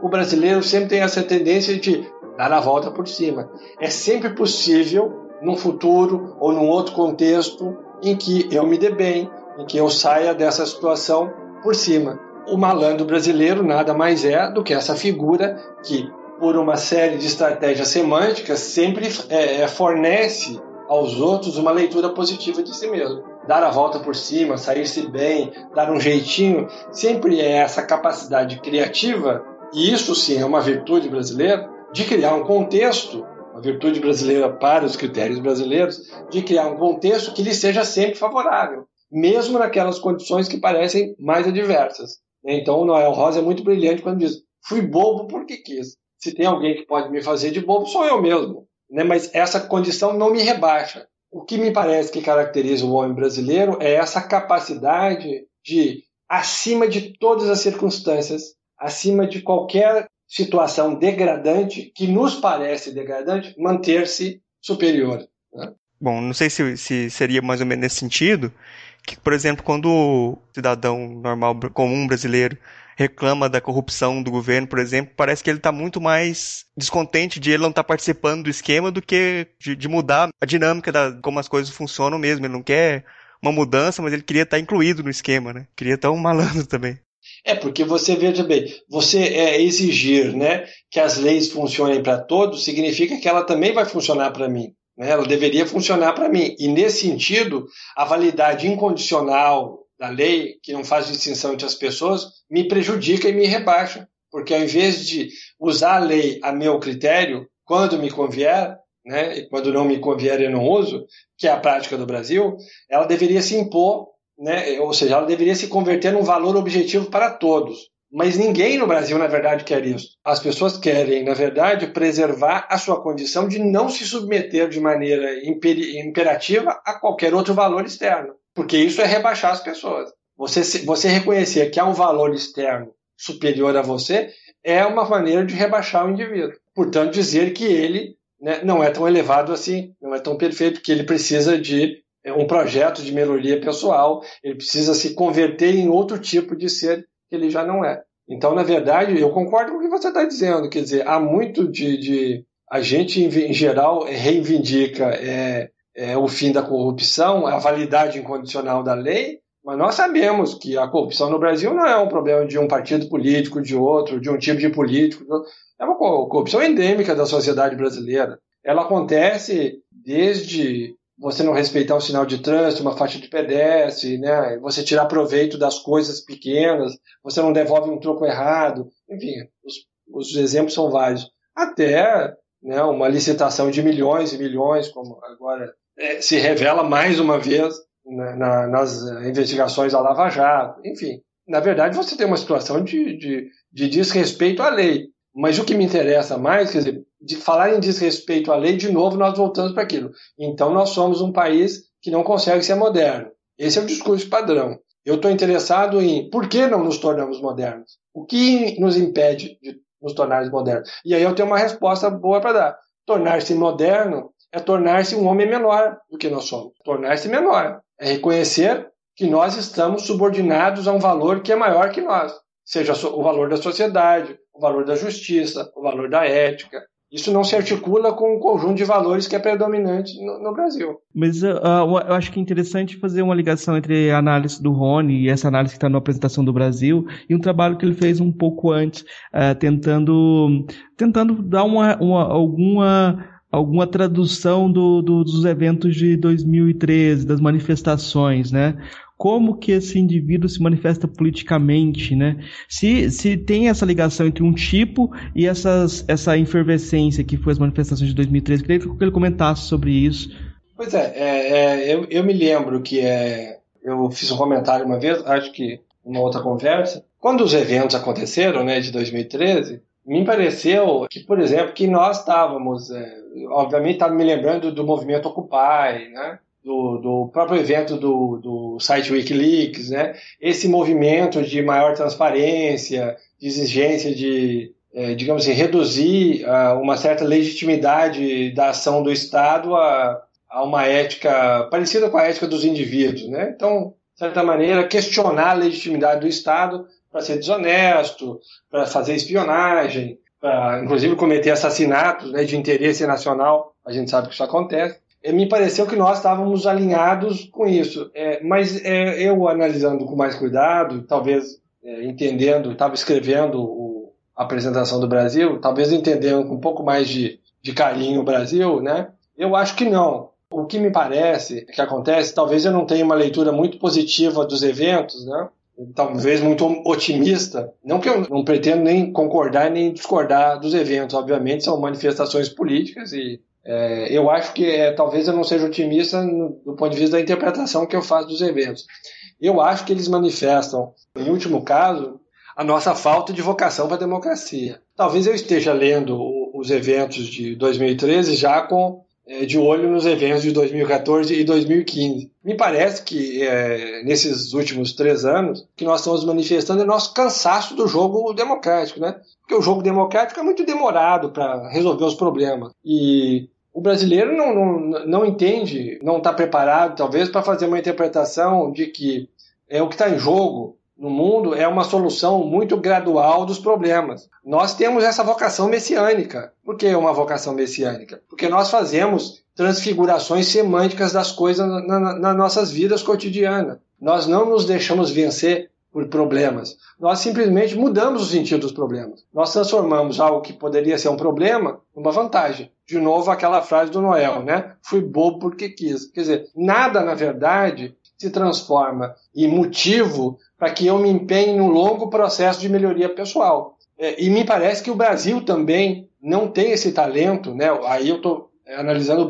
O brasileiro sempre tem essa tendência de dar a volta por cima. É sempre possível, num futuro ou num outro contexto, em que eu me dê bem, em que eu saia dessa situação por cima. O malandro brasileiro nada mais é do que essa figura que, por uma série de estratégias semânticas, sempre é, é, fornece aos outros uma leitura positiva de si mesmo. Dar a volta por cima, sair-se bem, dar um jeitinho, sempre é essa capacidade criativa, e isso sim é uma virtude brasileira, de criar um contexto a virtude brasileira para os critérios brasileiros, de criar um contexto que lhe seja sempre favorável, mesmo naquelas condições que parecem mais adversas. Então, o Noel Rosa é muito brilhante quando diz: fui bobo porque quis. Se tem alguém que pode me fazer de bobo, sou eu mesmo. Né? Mas essa condição não me rebaixa. O que me parece que caracteriza o homem brasileiro é essa capacidade de, acima de todas as circunstâncias, acima de qualquer situação degradante, que nos parece degradante, manter-se superior. Né? Bom, não sei se, se seria mais ou menos nesse sentido, que, por exemplo, quando o cidadão normal, comum brasileiro, reclama da corrupção do governo, por exemplo, parece que ele está muito mais descontente de ele não estar tá participando do esquema do que de, de mudar a dinâmica da como as coisas funcionam mesmo. Ele não quer uma mudança, mas ele queria estar tá incluído no esquema, né? Queria estar um malandro também. É porque você veja bem, você é, exigir, né, que as leis funcionem para todos significa que ela também vai funcionar para mim. Né? Ela deveria funcionar para mim. E nesse sentido, a validade incondicional da lei, que não faz distinção entre as pessoas, me prejudica e me rebaixa. Porque ao invés de usar a lei a meu critério, quando me convier, né, e quando não me convier eu não uso, que é a prática do Brasil, ela deveria se impor, né, ou seja, ela deveria se converter num valor objetivo para todos. Mas ninguém no Brasil, na verdade, quer isso. As pessoas querem, na verdade, preservar a sua condição de não se submeter de maneira imperativa a qualquer outro valor externo. Porque isso é rebaixar as pessoas. Você, você reconhecer que há um valor externo superior a você é uma maneira de rebaixar o indivíduo. Portanto, dizer que ele né, não é tão elevado assim, não é tão perfeito, que ele precisa de um projeto de melhoria pessoal, ele precisa se converter em outro tipo de ser que ele já não é. Então, na verdade, eu concordo com o que você está dizendo. Quer dizer, há muito de, de, a gente em geral reivindica é, é, o fim da corrupção, a validade incondicional da lei, mas nós sabemos que a corrupção no Brasil não é um problema de um partido político, de outro, de um tipo de político. É uma corrupção endêmica da sociedade brasileira. Ela acontece desde você não respeitar um sinal de trânsito, uma faixa de pedestre, né? você tirar proveito das coisas pequenas, você não devolve um troco errado, enfim, os, os exemplos são vários. Até né, uma licitação de milhões e milhões, como agora é, se revela mais uma vez né, na, nas investigações da Lava Jato, enfim. Na verdade, você tem uma situação de, de, de desrespeito à lei. Mas o que me interessa mais, quer dizer, de falar em desrespeito à lei, de novo nós voltamos para aquilo. Então nós somos um país que não consegue ser moderno. Esse é o discurso padrão. Eu estou interessado em por que não nos tornamos modernos? O que nos impede de nos tornarmos modernos? E aí eu tenho uma resposta boa para dar. Tornar-se moderno é tornar-se um homem menor do que nós somos. Tornar-se menor é reconhecer que nós estamos subordinados a um valor que é maior que nós, seja o valor da sociedade, o valor da justiça, o valor da ética. Isso não se articula com um conjunto de valores que é predominante no, no Brasil. Mas uh, eu acho que é interessante fazer uma ligação entre a análise do Rony e essa análise que está na apresentação do Brasil e um trabalho que ele fez um pouco antes, uh, tentando, tentando dar uma, uma, alguma alguma tradução do, do, dos eventos de 2013, das manifestações, né? Como que esse indivíduo se manifesta politicamente, né? Se, se tem essa ligação entre um tipo e essas, essa efervescência que foi as manifestações de 2013, queria que ele comentasse sobre isso. Pois é, é, é eu, eu me lembro que é, eu fiz um comentário uma vez, acho que uma outra conversa, quando os eventos aconteceram, né, de 2013, me pareceu que, por exemplo, que nós estávamos, é, obviamente estava me lembrando do movimento Occupy, né, do, do próprio evento do, do site Wikileaks, né? Esse movimento de maior transparência, de exigência de, é, digamos assim, reduzir uh, uma certa legitimidade da ação do Estado a, a uma ética parecida com a ética dos indivíduos, né? Então, de certa maneira, questionar a legitimidade do Estado para ser desonesto, para fazer espionagem, para inclusive cometer assassinatos né, de interesse nacional. A gente sabe que isso acontece. É, me pareceu que nós estávamos alinhados com isso. É, mas é, eu analisando com mais cuidado, talvez é, entendendo, estava escrevendo o, a apresentação do Brasil, talvez entendendo com um pouco mais de, de carinho o Brasil, né? Eu acho que não. O que me parece que acontece, talvez eu não tenha uma leitura muito positiva dos eventos, né? talvez muito otimista. Não que eu não pretendo nem concordar nem discordar dos eventos, obviamente são manifestações políticas e é, eu acho que é, talvez eu não seja otimista no, do ponto de vista da interpretação que eu faço dos eventos. Eu acho que eles manifestam, em último caso, a nossa falta de vocação para a democracia. Talvez eu esteja lendo os eventos de 2013 já com é, de olho nos eventos de 2014 e 2015. Me parece que é, nesses últimos três anos que nós estamos manifestando é nosso cansaço do jogo democrático, né? Porque o jogo democrático é muito demorado para resolver os problemas. E o brasileiro não, não, não entende, não está preparado, talvez, para fazer uma interpretação de que é o que está em jogo no mundo é uma solução muito gradual dos problemas. Nós temos essa vocação messiânica. Por que uma vocação messiânica? Porque nós fazemos transfigurações semânticas das coisas nas na, nas nossas vidas cotidianas. Nós não nos deixamos vencer por problemas. Nós simplesmente mudamos o sentido dos problemas. Nós transformamos algo que poderia ser um problema numa vantagem. De novo, aquela frase do Noel, né? Fui bobo porque quis. Quer dizer, nada, na verdade, se transforma em motivo para que eu me empenhe no longo processo de melhoria pessoal. É, e me parece que o Brasil também não tem esse talento, né? Aí eu estou analisando,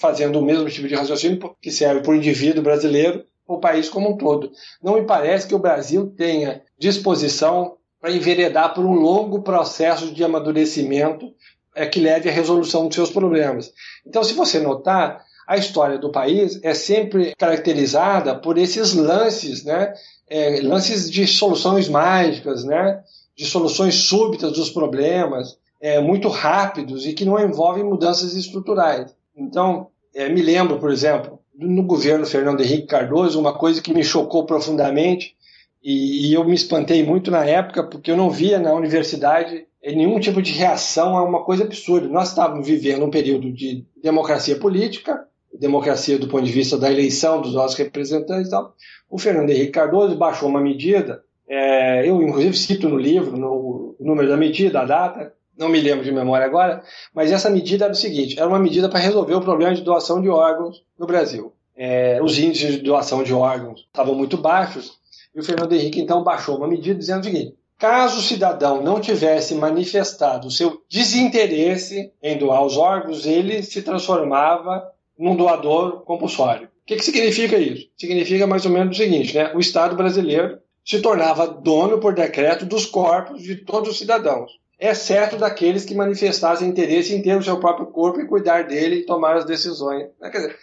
fazendo o mesmo tipo de raciocínio que serve para o indivíduo brasileiro, o país como um todo. Não me parece que o Brasil tenha disposição para enveredar por um longo processo de amadurecimento é, que leve à resolução dos seus problemas. Então, se você notar, a história do país é sempre caracterizada por esses lances, né? É, lances de soluções mágicas, né? de soluções súbitas dos problemas, é, muito rápidos e que não envolvem mudanças estruturais. Então, é, me lembro, por exemplo, no governo Fernando Henrique Cardoso, uma coisa que me chocou profundamente e, e, eu me espantei muito na época porque eu não via na universidade nenhum tipo de reação a uma coisa absurda. Nós estávamos vivendo um período de democracia política, democracia do ponto de vista da eleição dos nossos representantes e tal. O Fernando Henrique Cardoso baixou uma medida, é, eu inclusive cito no livro no, o número da medida, a data, não me lembro de memória agora, mas essa medida era o seguinte: era uma medida para resolver o problema de doação de órgãos no Brasil. É, os índices de doação de órgãos estavam muito baixos, e o Fernando Henrique então baixou uma medida dizendo o seguinte: caso o cidadão não tivesse manifestado o seu desinteresse em doar os órgãos, ele se transformava num doador compulsório. O que, que significa isso? Significa mais ou menos o seguinte: né? o Estado brasileiro se tornava dono por decreto dos corpos de todos os cidadãos exceto daqueles que manifestassem interesse em ter o seu próprio corpo e cuidar dele e tomar as decisões. Quer dizer,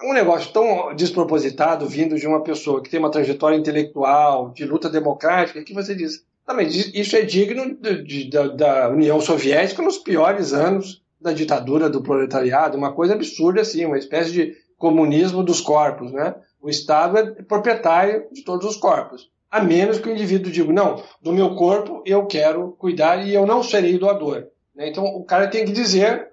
é um negócio tão despropositado vindo de uma pessoa que tem uma trajetória intelectual, de luta democrática, que você diz, também isso é digno de, de, da, da União Soviética nos piores anos da ditadura do proletariado, uma coisa absurda assim, uma espécie de comunismo dos corpos, né? O Estado é proprietário de todos os corpos a menos que o indivíduo diga, não, do meu corpo eu quero cuidar e eu não serei doador. Né? Então o cara tem que dizer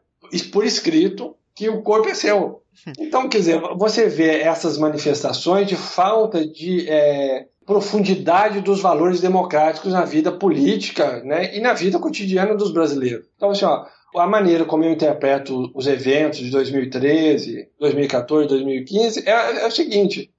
por escrito que o corpo é seu. Então, quer dizer, você vê essas manifestações de falta de é, profundidade dos valores democráticos na vida política né, e na vida cotidiana dos brasileiros. Então, assim, ó, a maneira como eu interpreto os eventos de 2013, 2014, 2015 é, é o seguinte: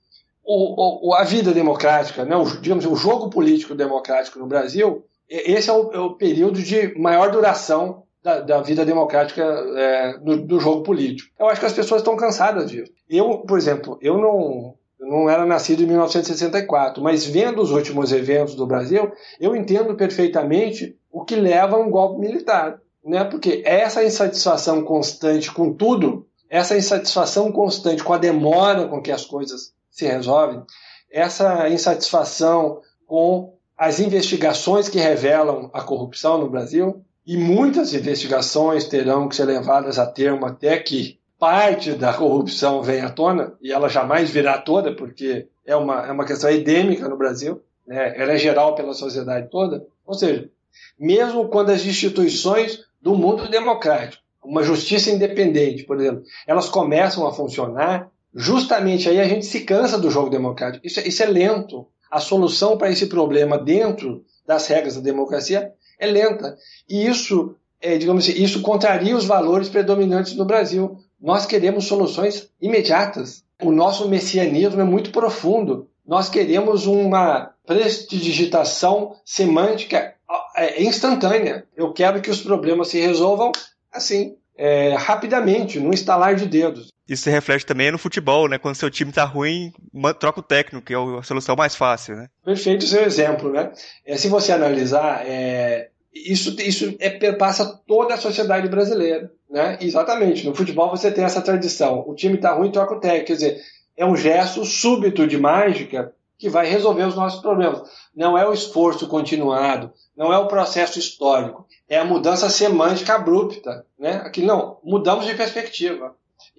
o, o, a vida democrática, né, o, digamos, o jogo político democrático no Brasil, esse é o, é o período de maior duração da, da vida democrática é, do, do, jogo político. Eu acho que as pessoas estão cansadas disso. Eu, por exemplo, eu não, não era nascido em 1964, mas vendo os últimos eventos do Brasil, eu entendo perfeitamente o que leva a um golpe militar. Né? Porque essa insatisfação constante com tudo, essa insatisfação constante com a demora com que as coisas se resolvem, essa insatisfação com as investigações que revelam a corrupção no Brasil, e muitas investigações terão que ser levadas a termo até que parte da corrupção venha à tona, e ela jamais virá toda, porque é uma, é uma questão endêmica no Brasil, né? ela é geral pela sociedade toda. Ou seja, mesmo quando as instituições do mundo democrático, uma justiça independente, por exemplo, elas começam a funcionar, justamente aí a gente se cansa do jogo democrático. Isso, é, isso é lento. A solução para esse problema dentro das regras da democracia é lenta. E isso, é, digamos assim, isso contraria os valores predominantes no Brasil. Nós queremos soluções imediatas. O nosso messianismo é muito profundo. Nós queremos uma prestidigitação semântica é, instantânea. Eu quero que os problemas se resolvam assim, é, rapidamente, num estalar de dedos. Isso se reflete também no futebol, né? Quando seu time tá ruim, troca o técnico, que é a solução mais fácil, né? Perfeito o seu exemplo, né? É, se você analisar, é, isso, isso é, perpassa toda a sociedade brasileira, né? Exatamente. No futebol você tem essa tradição. O time tá ruim, troca o técnico. Quer dizer, é um gesto súbito de mágica que vai resolver os nossos problemas. Não é o esforço continuado, não é o processo histórico, é a mudança semântica abrupta, né? Aqui não, mudamos de perspectiva.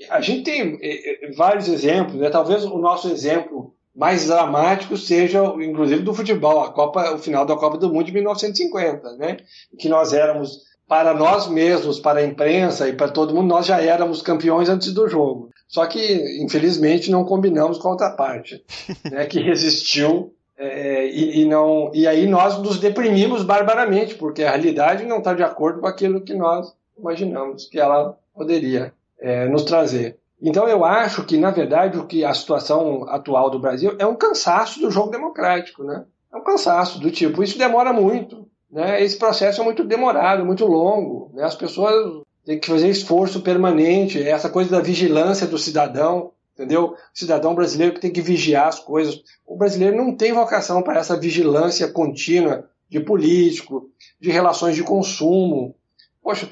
A gente tem é, é, vários exemplos, né? talvez o nosso exemplo mais dramático seja, inclusive, do futebol, a Copa, o final da Copa do Mundo de 1950, né? Que nós éramos, para nós mesmos, para a imprensa e para todo mundo, nós já éramos campeões antes do jogo. Só que, infelizmente, não combinamos com a outra parte, né? Que resistiu É, e, e, não, e aí nós nos deprimimos barbaramente, porque a realidade não está de acordo com aquilo que nós imaginamos que ela poderia é, nos trazer. Então eu acho que, na verdade, o que a situação atual do Brasil é um cansaço do jogo democrático, né? É um cansaço do tipo, isso demora muito, né? Esse processo é muito demorado, muito longo, né? As pessoas têm que fazer esforço permanente, essa coisa da vigilância do cidadão, entendeu? O cidadão brasileiro que tem que vigiar as coisas. O brasileiro não tem vocação para essa vigilância contínua de político, de relações de consumo. Poxa,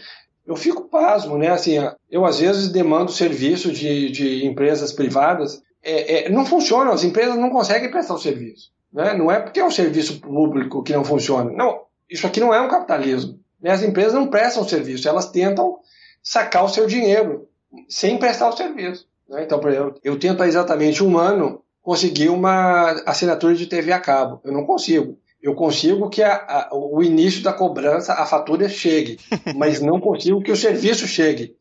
eu fico pasmo, né? Assim, eu às vezes demando serviço de, de empresas privadas, é, é, não funciona, as empresas não conseguem prestar o serviço. Né? Não é porque é um serviço público que não funciona. Não, isso aqui não é um capitalismo. Né? As empresas não prestam serviço, elas tentam sacar o seu dinheiro sem prestar o serviço. Né? Então, por exemplo, eu tento há exatamente um ano conseguir uma assinatura de TV a cabo. Eu não consigo eu consigo que a, a, o início da cobrança, a fatura chegue, mas não consigo que o serviço chegue.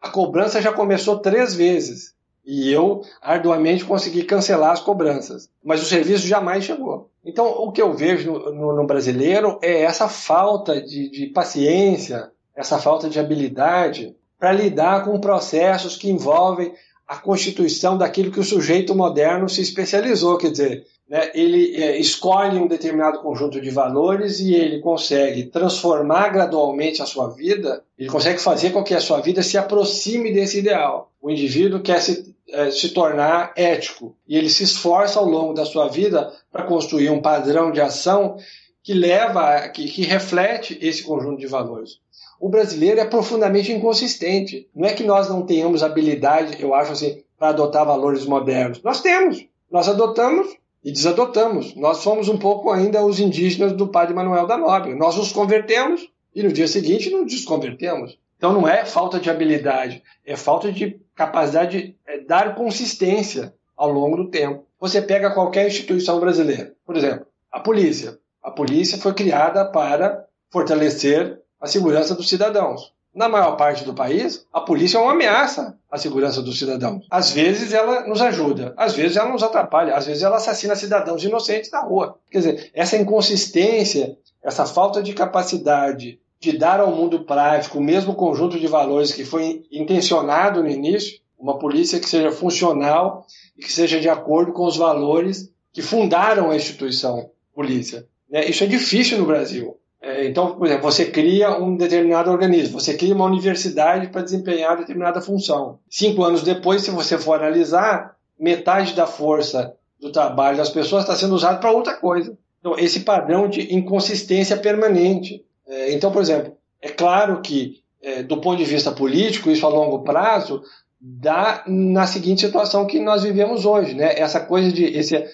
A cobrança já começou três vezes e eu arduamente consegui cancelar as cobranças, mas o serviço jamais chegou. Então, o que eu vejo no, no, no brasileiro é essa falta de, de paciência, essa falta de habilidade para lidar com processos que envolvem a constituição daquilo que o sujeito moderno se especializou, quer dizer, né, ele é, escolhe um determinado conjunto de valores e ele consegue transformar gradualmente a sua vida, ele consegue fazer com que a sua vida se aproxime desse ideal. O indivíduo quer se, é, se tornar ético e ele se esforça ao longo da sua vida para construir um padrão de ação que leva, que, que reflete esse conjunto de valores. O brasileiro é profundamente inconsistente. Não é que nós não tenhamos habilidade, eu acho assim, para adotar valores modernos. Nós temos. Nós adotamos e desadotamos. Nós somos um pouco ainda os indígenas do padre Manuel da Nobre. Nós nos convertemos e no dia seguinte nos desconvertemos. Então não é falta de habilidade, é falta de capacidade de é, dar consistência ao longo do tempo. Você pega qualquer instituição brasileira, por exemplo, a polícia. A polícia foi criada para fortalecer a segurança dos cidadãos. Na maior parte do país, a polícia é uma ameaça à segurança dos cidadãos. Às vezes ela nos ajuda, às vezes ela nos atrapalha, às vezes ela assassina cidadãos inocentes na rua. Quer dizer, essa inconsistência, essa falta de capacidade de dar ao mundo prático o mesmo conjunto de valores que foi intencionado no início, uma polícia que seja funcional e que seja de acordo com os valores que fundaram a instituição polícia. Né? Isso é difícil no Brasil. É, então, por exemplo, você cria um determinado organismo, você cria uma universidade para desempenhar determinada função. Cinco anos depois, se você for analisar, metade da força do trabalho das pessoas está sendo usada para outra coisa. Então, esse padrão de inconsistência permanente. É, então, por exemplo, é claro que, é, do ponto de vista político, isso a longo prazo, dá na seguinte situação que nós vivemos hoje, né? Essa coisa de esse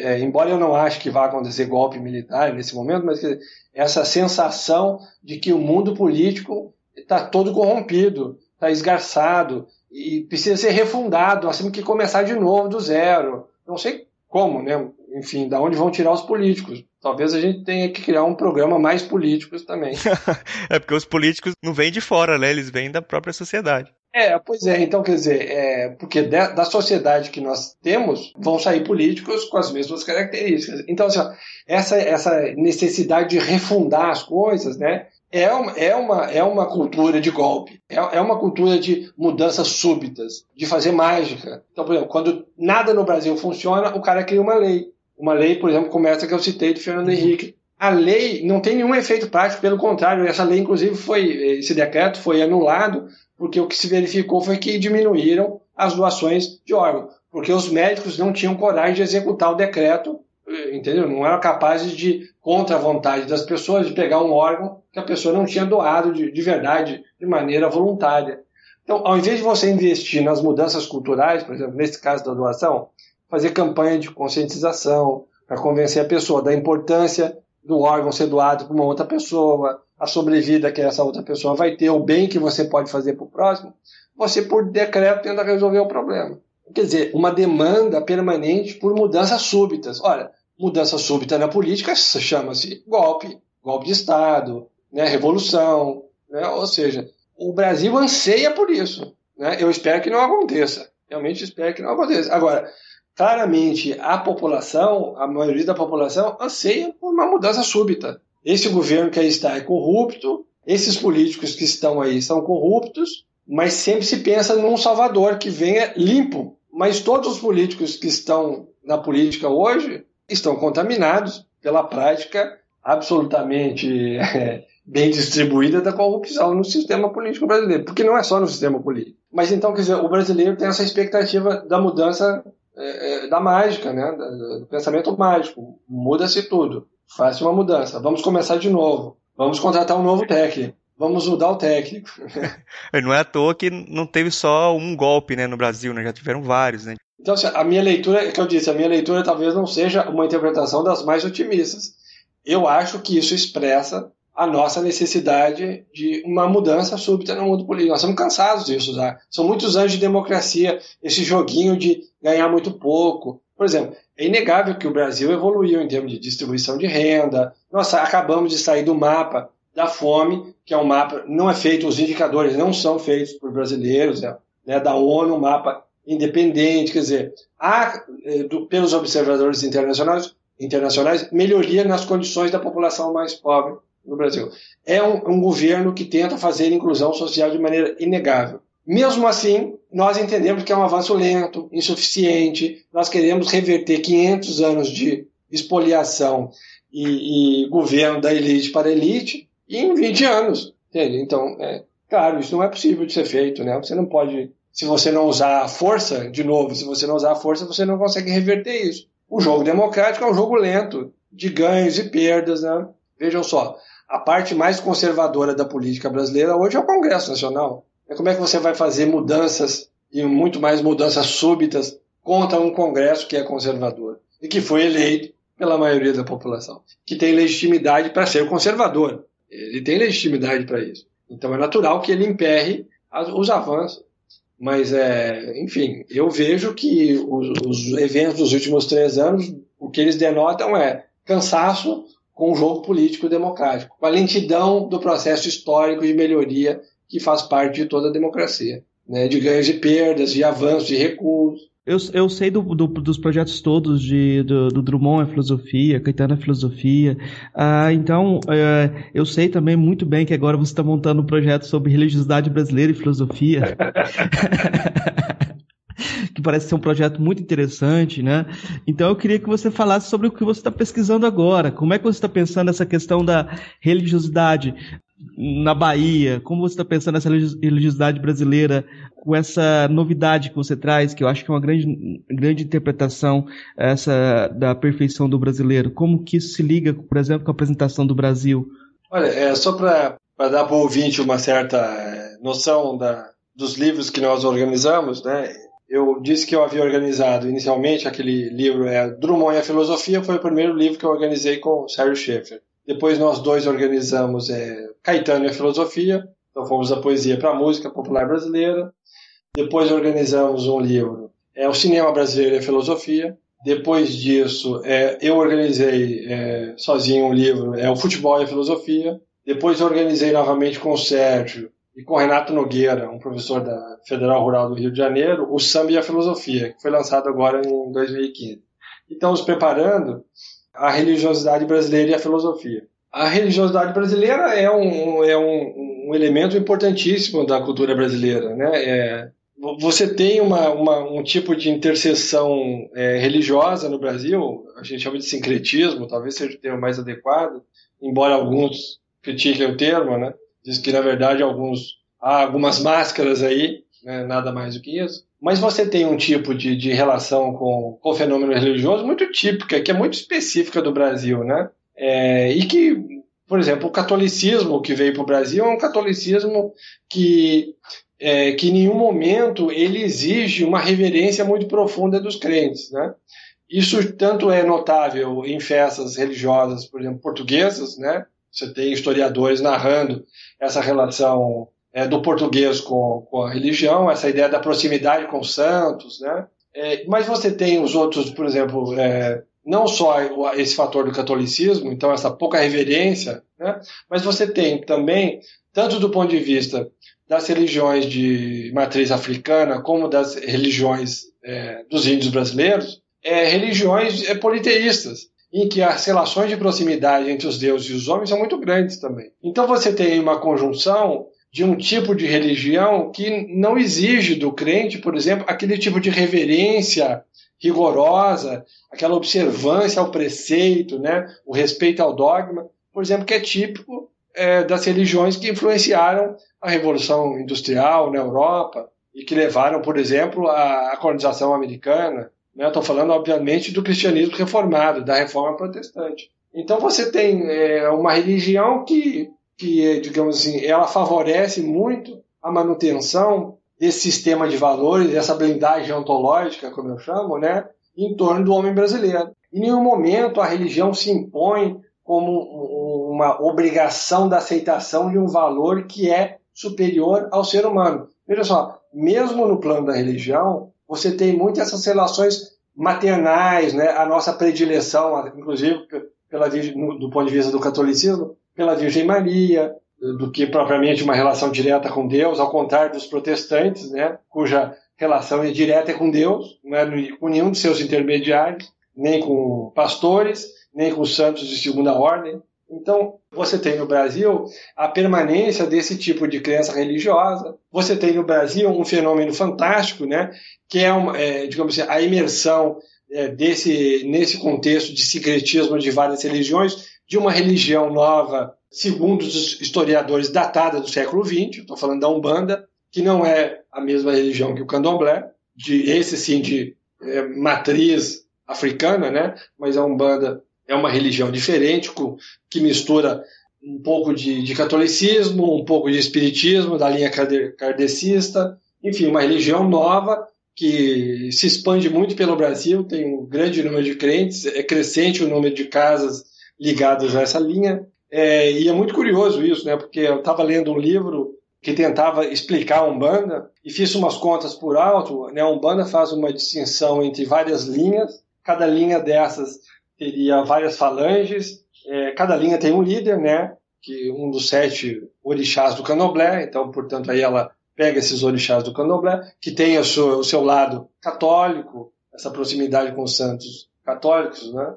é, embora eu não ache que vá acontecer golpe militar nesse momento, mas essa sensação de que o mundo político está todo corrompido, está esgarçado e precisa ser refundado, nós temos que começar de novo do zero. Não sei como, né? Enfim, da onde vão tirar os políticos? Talvez a gente tenha que criar um programa mais políticos também. é porque os políticos não vêm de fora, né? Eles vêm da própria sociedade. É, pois é. Então, quer dizer, é, porque de, da sociedade que nós temos, vão sair políticos com as mesmas características. Então, assim, essa, essa necessidade de refundar as coisas, né? É uma, é, uma, é uma cultura de golpe, é, é uma cultura de mudanças súbitas, de fazer mágica. Então, por exemplo, quando nada no Brasil funciona, o cara cria uma lei. Uma lei, por exemplo, como essa que eu citei do Fernando uhum. Henrique. A lei não tem nenhum efeito prático, pelo contrário, essa lei, inclusive, foi, esse decreto foi anulado porque o que se verificou foi que diminuíram as doações de órgãos, porque os médicos não tinham coragem de executar o decreto, entendeu? Não eram capazes de, contra a vontade das pessoas, de pegar um órgão que a pessoa não tinha doado de, de verdade, de maneira voluntária. Então, ao invés de você investir nas mudanças culturais, por exemplo, nesse caso da doação, fazer campanha de conscientização para convencer a pessoa da importância do órgão ser doado para uma outra pessoa, a sobrevida que essa outra pessoa vai ter, o bem que você pode fazer para o próximo, você, por decreto, tenta resolver o problema. Quer dizer, uma demanda permanente por mudanças súbitas. Olha, mudança súbita na política chama-se golpe, golpe de Estado, né, revolução. Né? Ou seja, o Brasil anseia por isso. Né? Eu espero que não aconteça. Realmente espero que não aconteça. Agora, claramente a população, a maioria da população, anseia por uma mudança súbita. Esse governo que aí está é corrupto, esses políticos que estão aí são corruptos, mas sempre se pensa num salvador que venha limpo. Mas todos os políticos que estão na política hoje estão contaminados pela prática absolutamente bem distribuída da corrupção no sistema político brasileiro, porque não é só no sistema político. Mas então, quer dizer, o brasileiro tem essa expectativa da mudança é, é da mágica, né? do pensamento mágico. Muda-se tudo. Faça uma mudança. Vamos começar de novo. Vamos contratar um novo técnico. Vamos mudar o técnico. não é à toa que não teve só um golpe né, no Brasil, né? já tiveram vários. Né? Então, assim, a minha leitura, é que eu disse, a minha leitura talvez não seja uma interpretação das mais otimistas. Eu acho que isso expressa a nossa necessidade de uma mudança súbita no mundo político. Nós estamos cansados disso já. São muitos anos de democracia, esse joguinho de ganhar muito pouco. Por exemplo, é inegável que o Brasil evoluiu em termos de distribuição de renda. Nós acabamos de sair do mapa da fome, que é um mapa, não é feito, os indicadores não são feitos por brasileiros, é, né, da ONU, um mapa independente, quer dizer, há, eh, do, pelos observadores internacionais, internacionais, melhoria nas condições da população mais pobre no Brasil. É um, um governo que tenta fazer inclusão social de maneira inegável. Mesmo assim, nós entendemos que é um avanço lento, insuficiente. Nós queremos reverter 500 anos de expoliação e, e governo da elite para a elite em 20 anos. Entende? Então, é, claro, isso não é possível de ser feito. Né? Você não pode, se você não usar a força, de novo, se você não usar a força, você não consegue reverter isso. O jogo democrático é um jogo lento, de ganhos e perdas. Né? Vejam só, a parte mais conservadora da política brasileira hoje é o Congresso Nacional. Como é que você vai fazer mudanças e muito mais mudanças súbitas contra um Congresso que é conservador e que foi eleito pela maioria da população, que tem legitimidade para ser conservador. Ele tem legitimidade para isso. Então é natural que ele emperre os avanços. Mas, é, enfim, eu vejo que os, os eventos dos últimos três anos, o que eles denotam é cansaço com o jogo político democrático, com a lentidão do processo histórico de melhoria que faz parte de toda a democracia, né? de ganhos e perdas, de avanços e recuos. Eu, eu sei do, do, dos projetos todos de, do, do, Drummond é filosofia, Caetano é filosofia. Ah, então, é, eu sei também muito bem que agora você está montando um projeto sobre religiosidade brasileira e filosofia. que parece ser um projeto muito interessante, né? Então eu queria que você falasse sobre o que você está pesquisando agora. Como é que você está pensando essa questão da religiosidade na Bahia? Como você está pensando nessa religiosidade brasileira com essa novidade que você traz, que eu acho que é uma grande, grande interpretação essa da perfeição do brasileiro? Como que isso se liga, por exemplo, com a apresentação do Brasil? Olha, é só para dar para o ouvinte uma certa é, noção da, dos livros que nós organizamos, né? eu disse que eu havia organizado inicialmente aquele livro, é Drummond e a Filosofia, foi o primeiro livro que eu organizei com o Sérgio Schaeffer. Depois nós dois organizamos é, Caetano e a Filosofia, então fomos da poesia para a música popular brasileira. Depois organizamos um livro, é o Cinema Brasileiro e a Filosofia. Depois disso, é, eu organizei é, sozinho um livro, é o Futebol e a Filosofia. Depois organizei novamente com o Sérgio e com Renato Nogueira, um professor da Federal Rural do Rio de Janeiro, o Samba e a Filosofia, que foi lançado agora em 2015. E estamos preparando a religiosidade brasileira e a filosofia. A religiosidade brasileira é um, é um, um elemento importantíssimo da cultura brasileira. Né? É, você tem uma, uma, um tipo de interseção é, religiosa no Brasil, a gente chama de sincretismo, talvez seja o termo mais adequado, embora alguns critiquem o termo, né? Diz que, na verdade, alguns, há algumas máscaras aí, né, nada mais do que isso. Mas você tem um tipo de, de relação com, com o fenômeno religioso muito típica, que é muito específica do Brasil, né? É, e que, por exemplo, o catolicismo que veio para o Brasil é um catolicismo que, é, que em nenhum momento ele exige uma reverência muito profunda dos crentes, né? Isso tanto é notável em festas religiosas, por exemplo, portuguesas, né? Você tem historiadores narrando essa relação é, do português com, com, a religião, essa ideia da proximidade com os santos, né? É, mas você tem os outros, por exemplo, é, não só esse fator do catolicismo, então essa pouca reverência, né? mas você tem também, tanto do ponto de vista das religiões de matriz africana, como das religiões é, dos índios brasileiros, é, religiões é, politeístas, em que as relações de proximidade entre os deuses e os homens são muito grandes também. Então você tem uma conjunção de um tipo de religião que não exige do crente, por exemplo, aquele tipo de reverência rigorosa, aquela observância ao preceito, né, o respeito ao dogma, por exemplo, que é típico é, das religiões que influenciaram a Revolução Industrial na Europa e que levaram, por exemplo, à colonização americana. Né? Estou falando, obviamente, do cristianismo reformado, da reforma protestante. Então você tem é, uma religião que, que, digamos assim, ela favorece muito a manutenção desse sistema de valores, dessa blindagem ontológica, como eu chamo, né, em torno do homem brasileiro. Em nenhum momento a religião se impõe como uma obrigação da aceitação de um valor que é superior ao ser humano. Veja só, mesmo no plano da religião, você tem muitas essas relações maternais, né? a nossa predileção, inclusive pela, do ponto de vista do catolicismo, pela Virgem Maria, do que propriamente uma relação direta com Deus, ao contrário dos protestantes, né? cuja relação é direta com Deus, não é com nenhum de seus intermediários, nem com pastores, nem com santos de segunda ordem. Então, você tem no Brasil a permanência desse tipo de crença religiosa. Você tem no Brasil um fenômeno fantástico, né, que é, uma, é digamos assim, a imersão é, desse nesse contexto de secretismo de várias religiões, de uma religião nova, segundo os historiadores, datada do século XX. Estou falando da Umbanda, que não é a mesma religião que o Candomblé, de esse sim de é, matriz africana, né, mas a Umbanda é uma religião diferente, que mistura um pouco de, de catolicismo, um pouco de espiritismo, da linha kardecista, enfim, uma religião nova que se expande muito pelo Brasil, tem um grande número de crentes, é crescente o número de casas ligadas a essa linha. É, e é muito curioso isso, né? Porque eu estava lendo um livro que tentava explicar a Umbanda e fiz umas contas por alto. Né? A Umbanda faz uma distinção entre várias linhas, cada linha dessas teria várias falanges, é, cada linha tem um líder, né? Que um dos sete orixás do candomblé, então, portanto, aí ela pega esses orixás do candomblé, que tem o seu, o seu lado católico, essa proximidade com os santos católicos, né?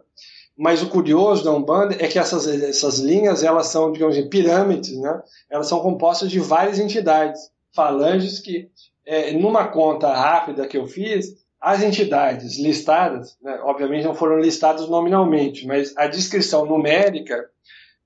Mas o curioso da Umbanda é que essas, essas linhas, elas são, digamos assim, pirâmides, né? Elas são compostas de várias entidades, falanges que, é, numa conta rápida que eu fiz, as entidades listadas, né, obviamente não foram listadas nominalmente, mas a descrição numérica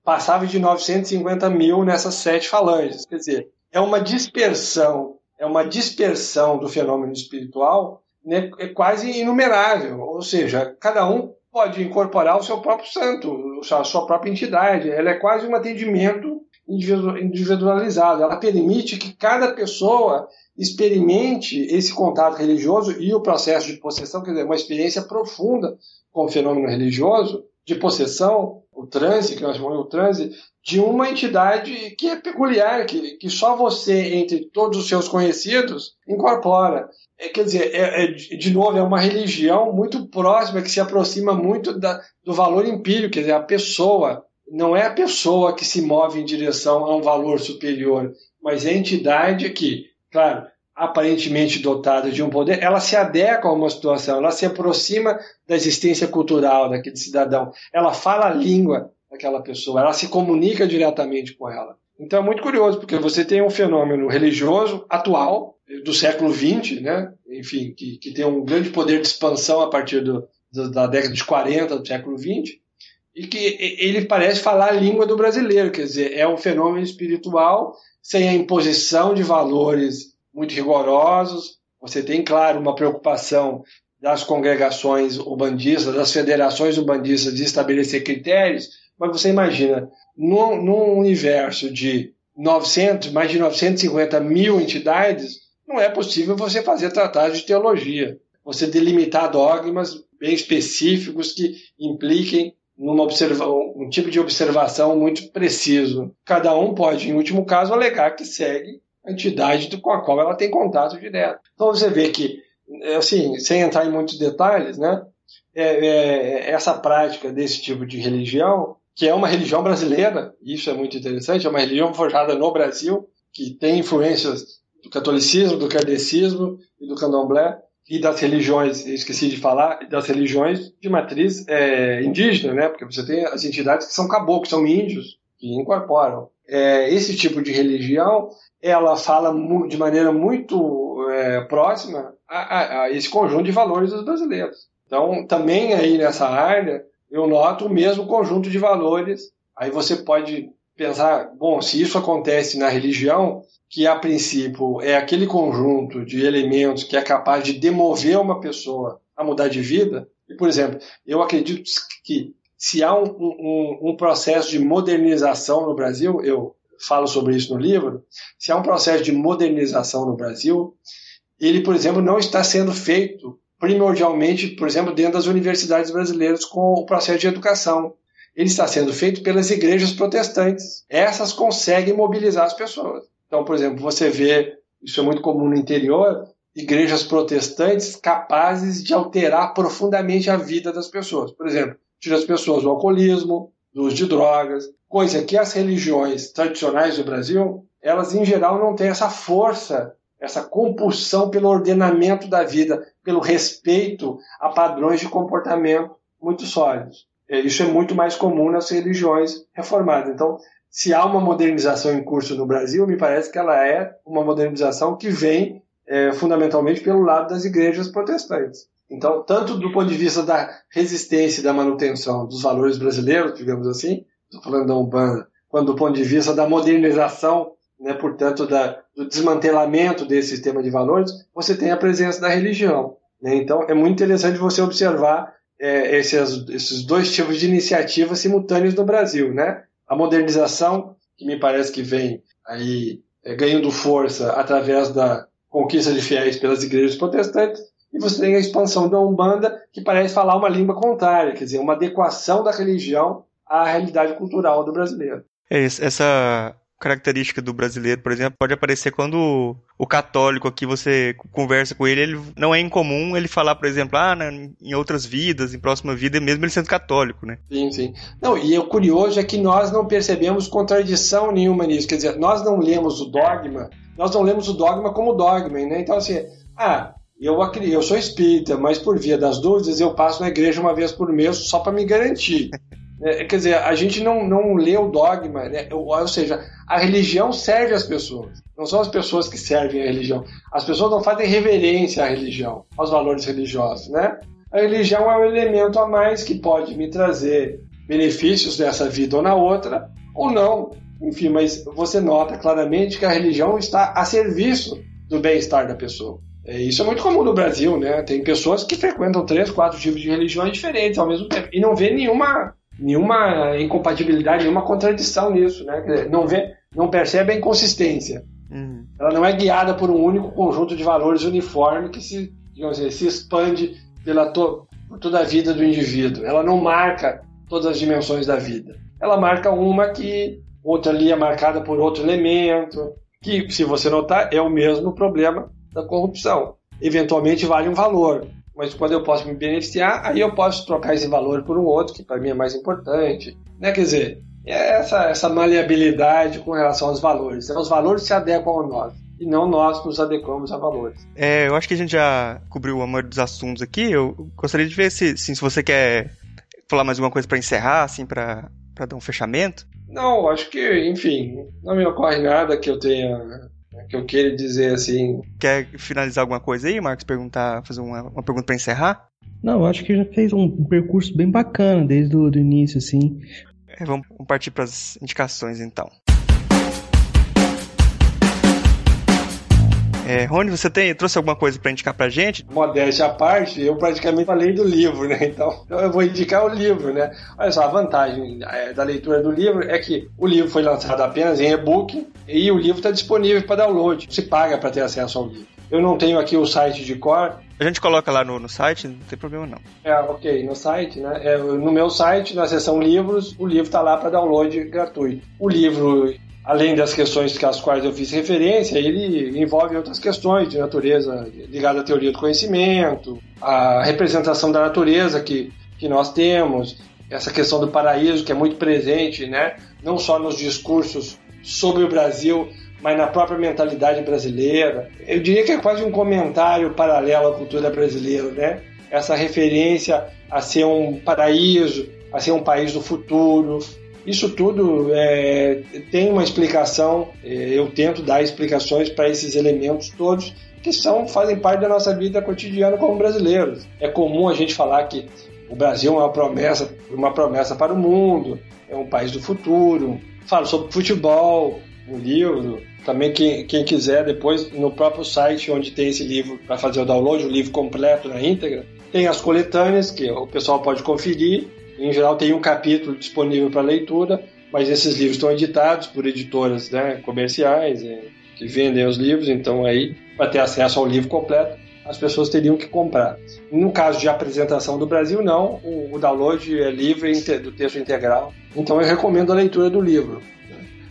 passava de 950 mil nessas sete falanges. Quer dizer, é uma dispersão, é uma dispersão do fenômeno espiritual né, é quase inumerável. Ou seja, cada um pode incorporar o seu próprio santo, a sua própria entidade. Ela é quase um atendimento individualizado. Ela permite que cada pessoa experimente esse contato religioso e o processo de possessão, quer dizer, uma experiência profunda com o fenômeno religioso, de possessão, o transe, que nós chamamos de transe, de uma entidade que é peculiar, que, que só você, entre todos os seus conhecidos, incorpora. É, quer dizer, é, é, de novo, é uma religião muito próxima, que se aproxima muito da, do valor empírico, quer dizer, a pessoa. Não é a pessoa que se move em direção a um valor superior, mas é a entidade que claro, aparentemente dotada de um poder, ela se adequa a uma situação, ela se aproxima da existência cultural daquele cidadão, ela fala a língua daquela pessoa, ela se comunica diretamente com ela. Então é muito curioso, porque você tem um fenômeno religioso atual, do século XX, né? enfim, que, que tem um grande poder de expansão a partir do, do, da década de 40 do século XX, e que ele parece falar a língua do brasileiro, quer dizer, é um fenômeno espiritual sem a imposição de valores muito rigorosos. Você tem, claro, uma preocupação das congregações ubandistas, das federações ubandistas de estabelecer critérios, mas você imagina, num, num universo de 900, mais de 950 mil entidades, não é possível você fazer tratados de teologia. Você delimitar dogmas bem específicos que impliquem numa observa um tipo de observação muito preciso. Cada um pode, em último caso, alegar que segue entidade com a qual ela tem contato direto. Então você vê que, assim, sem entrar em muitos detalhes, né, é, é, essa prática desse tipo de religião, que é uma religião brasileira, isso é muito interessante, é uma religião forjada no Brasil, que tem influências do catolicismo, do kardecismo e do candomblé, e das religiões, esqueci de falar, das religiões de matriz é, indígena, né? Porque você tem as entidades que são caboclos, são índios, que incorporam. É, esse tipo de religião, ela fala de maneira muito é, próxima a, a, a, esse conjunto de valores dos brasileiros. Então, também aí nessa área, eu noto o mesmo conjunto de valores. Aí você pode pensar, bom, se isso acontece na religião, que a princípio é aquele conjunto de elementos que é capaz de demover uma pessoa a mudar de vida, e, por exemplo, eu acredito que se há um, um, um processo de modernização no Brasil, eu falo sobre isso no livro, se há um processo de modernização no Brasil, ele, por exemplo, não está sendo feito primordialmente, por exemplo, dentro das universidades brasileiras com o processo de educação. Ele está sendo feito pelas igrejas protestantes. Essas conseguem mobilizar as pessoas. Então, por exemplo, você vê, isso é muito comum no interior, igrejas protestantes capazes de alterar profundamente a vida das pessoas. Por exemplo, tira as pessoas do alcoolismo, do uso de drogas, coisa que as religiões tradicionais do Brasil, elas em geral não têm essa força, essa compulsão pelo ordenamento da vida, pelo respeito a padrões de comportamento muito sólidos. É, isso é muito mais comum nas religiões reformadas. Então, se há uma modernização em curso no Brasil, me parece que ela é uma modernização que vem é, fundamentalmente pelo lado das igrejas protestantes. Então, tanto do ponto de vista da resistência e da manutenção dos valores brasileiros, digamos assim, estou falando da Umbanda, quanto do ponto de vista da modernização, né, portanto, da, do desmantelamento desse sistema de valores, você tem a presença da religião. Né? Então, é muito interessante você observar é, esses, esses dois tipos de iniciativas simultâneas no Brasil, né? A modernização, que me parece que vem aí é, ganhando força através da conquista de fiéis pelas igrejas protestantes, e você tem a expansão da Umbanda, que parece falar uma língua contrária, quer dizer, uma adequação da religião à realidade cultural do brasileiro. É, essa característica do brasileiro, por exemplo, pode aparecer quando o católico aqui você conversa com ele, ele não é incomum ele falar, por exemplo, ah, em outras vidas, em próxima vida, mesmo ele sendo católico, né? Sim, sim. Não, e o curioso é que nós não percebemos contradição nenhuma nisso, quer dizer, nós não lemos o dogma, nós não lemos o dogma como dogma, né? Então assim, ah, eu, eu sou espírita, mas por via das dúvidas eu passo na igreja uma vez por mês só para me garantir. É, quer dizer, a gente não, não lê o dogma, né? ou, ou seja, a religião serve as pessoas. Não são as pessoas que servem a religião. As pessoas não fazem reverência à religião, aos valores religiosos, né? A religião é um elemento a mais que pode me trazer benefícios dessa vida ou na outra, ou não. Enfim, mas você nota claramente que a religião está a serviço do bem-estar da pessoa. É, isso é muito comum no Brasil, né? Tem pessoas que frequentam três, quatro tipos de religiões diferentes ao mesmo tempo e não vê nenhuma nenhuma incompatibilidade, nenhuma contradição nisso, né? Não vê, não percebe a inconsistência. Uhum. Ela não é guiada por um único conjunto de valores uniforme que se, digamos assim, se expande pela to, por toda a vida do indivíduo. Ela não marca todas as dimensões da vida. Ela marca uma que outra ali é marcada por outro elemento, que, se você notar, é o mesmo problema da corrupção. Eventualmente vale um valor, mas quando eu posso me beneficiar, aí eu posso trocar esse valor por um outro que para mim é mais importante. Né? Quer dizer, é essa, essa maleabilidade com relação aos valores. Né? Os valores se adequam a nós e não nós nos adequamos a valores. É, eu acho que a gente já cobriu a maioria dos assuntos aqui. Eu gostaria de ver se, se você quer falar mais alguma coisa para encerrar, assim, para dar um fechamento. Não, acho que, enfim, não me ocorre nada que eu tenha que eu queira dizer assim. Quer finalizar alguma coisa aí, Marcos? Perguntar, fazer uma, uma pergunta para encerrar? Não, acho que já fez um percurso bem bacana desde o início, assim. É, vamos partir para as indicações então. É, Rony, você tem, trouxe alguma coisa para indicar pra gente? Modéstia à parte, eu praticamente falei do livro, né? Então, eu vou indicar o livro, né? Olha só, a vantagem é, da leitura do livro é que o livro foi lançado apenas em e-book e o livro está disponível para download. Você paga para ter acesso ao livro. Eu não tenho aqui o site de cor. A gente coloca lá no, no site, não tem problema não. É, ok, no site, né? É, no meu site, na seção livros, o livro está lá para download gratuito. O livro além das questões que as quais eu fiz referência, ele envolve outras questões de natureza ligada à teoria do conhecimento, a representação da natureza que, que nós temos, essa questão do paraíso que é muito presente, né? não só nos discursos sobre o Brasil, mas na própria mentalidade brasileira. Eu diria que é quase um comentário paralelo à cultura brasileira, né? Essa referência a ser um paraíso, a ser um país do futuro. Isso tudo é, tem uma explicação, é, eu tento dar explicações para esses elementos todos que são, fazem parte da nossa vida cotidiana como brasileiros. É comum a gente falar que o Brasil é uma promessa, uma promessa para o mundo, é um país do futuro. Falo sobre futebol, um livro. Também quem, quem quiser, depois no próprio site onde tem esse livro para fazer o download, o livro completo na íntegra, tem as coletâneas que o pessoal pode conferir. Em geral tem um capítulo disponível para leitura, mas esses livros estão editados por editoras né, comerciais que vendem os livros, então aí para ter acesso ao livro completo as pessoas teriam que comprar. No caso de apresentação do Brasil, não, o, o download é livre do texto integral. Então eu recomendo a leitura do livro.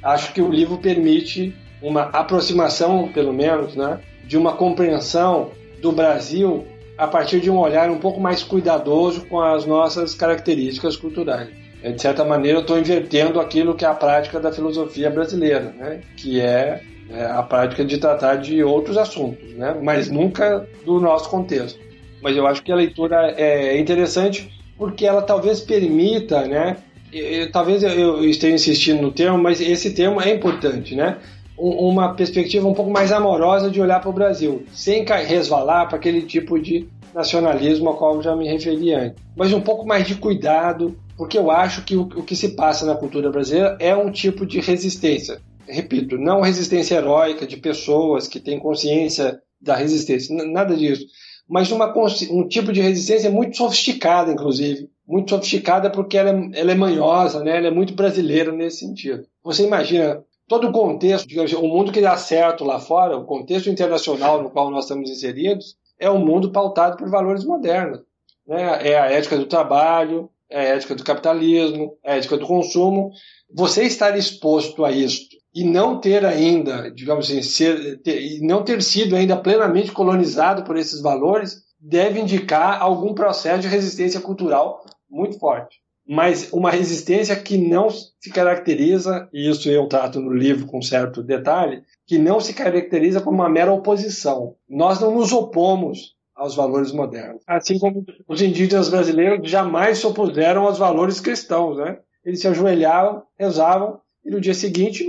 Acho que o livro permite uma aproximação, pelo menos, né, de uma compreensão do Brasil a partir de um olhar um pouco mais cuidadoso com as nossas características culturais. É, de certa maneira, eu estou invertendo aquilo que é a prática da filosofia brasileira, né? que é é, a prática de tratar de outros assuntos, né? mas nunca do nosso contexto. Mas eu acho que a leitura é interessante porque ela talvez permita, né? Eu, talvez eu esteja insistindo no termo, mas esse termo é importante, né? Uma perspectiva um pouco mais amorosa de olhar para o Brasil, sem resvalar para aquele tipo de nacionalismo ao qual eu já me referi antes, mas um pouco mais de cuidado, porque eu acho que o, que se passa na cultura brasileira é um tipo de resistência repito, não resistência heróica de pessoas que têm consciência da resistência, nada disso, mas uma, um tipo de resistência muito sofisticada, inclusive, muito sofisticada porque ela é, ela é manhosa, né? ela é muito brasileira nesse sentido. Você imagina todo o contexto, digamos, o mundo que dá certo lá fora, o contexto internacional no qual nós estamos inseridos, é um mundo pautado por valores modernos. Né? É a ética do trabalho, é a ética do capitalismo, é a ética do consumo. Você estar exposto a isso e não ter ainda, digamos assim, ser, ter, não ter sido ainda plenamente colonizado por esses valores, deve indicar algum processo de resistência cultural muito forte. Mas uma resistência que não se caracteriza, e isso eu trato no livro com certo detalhe, que não se caracteriza como uma mera oposição. Nós não nos opomos aos valores modernos. Assim como os indígenas brasileiros jamais se opuseram aos valores cristãos, né? Eles se ajoelhavam, rezavam e no dia seguinte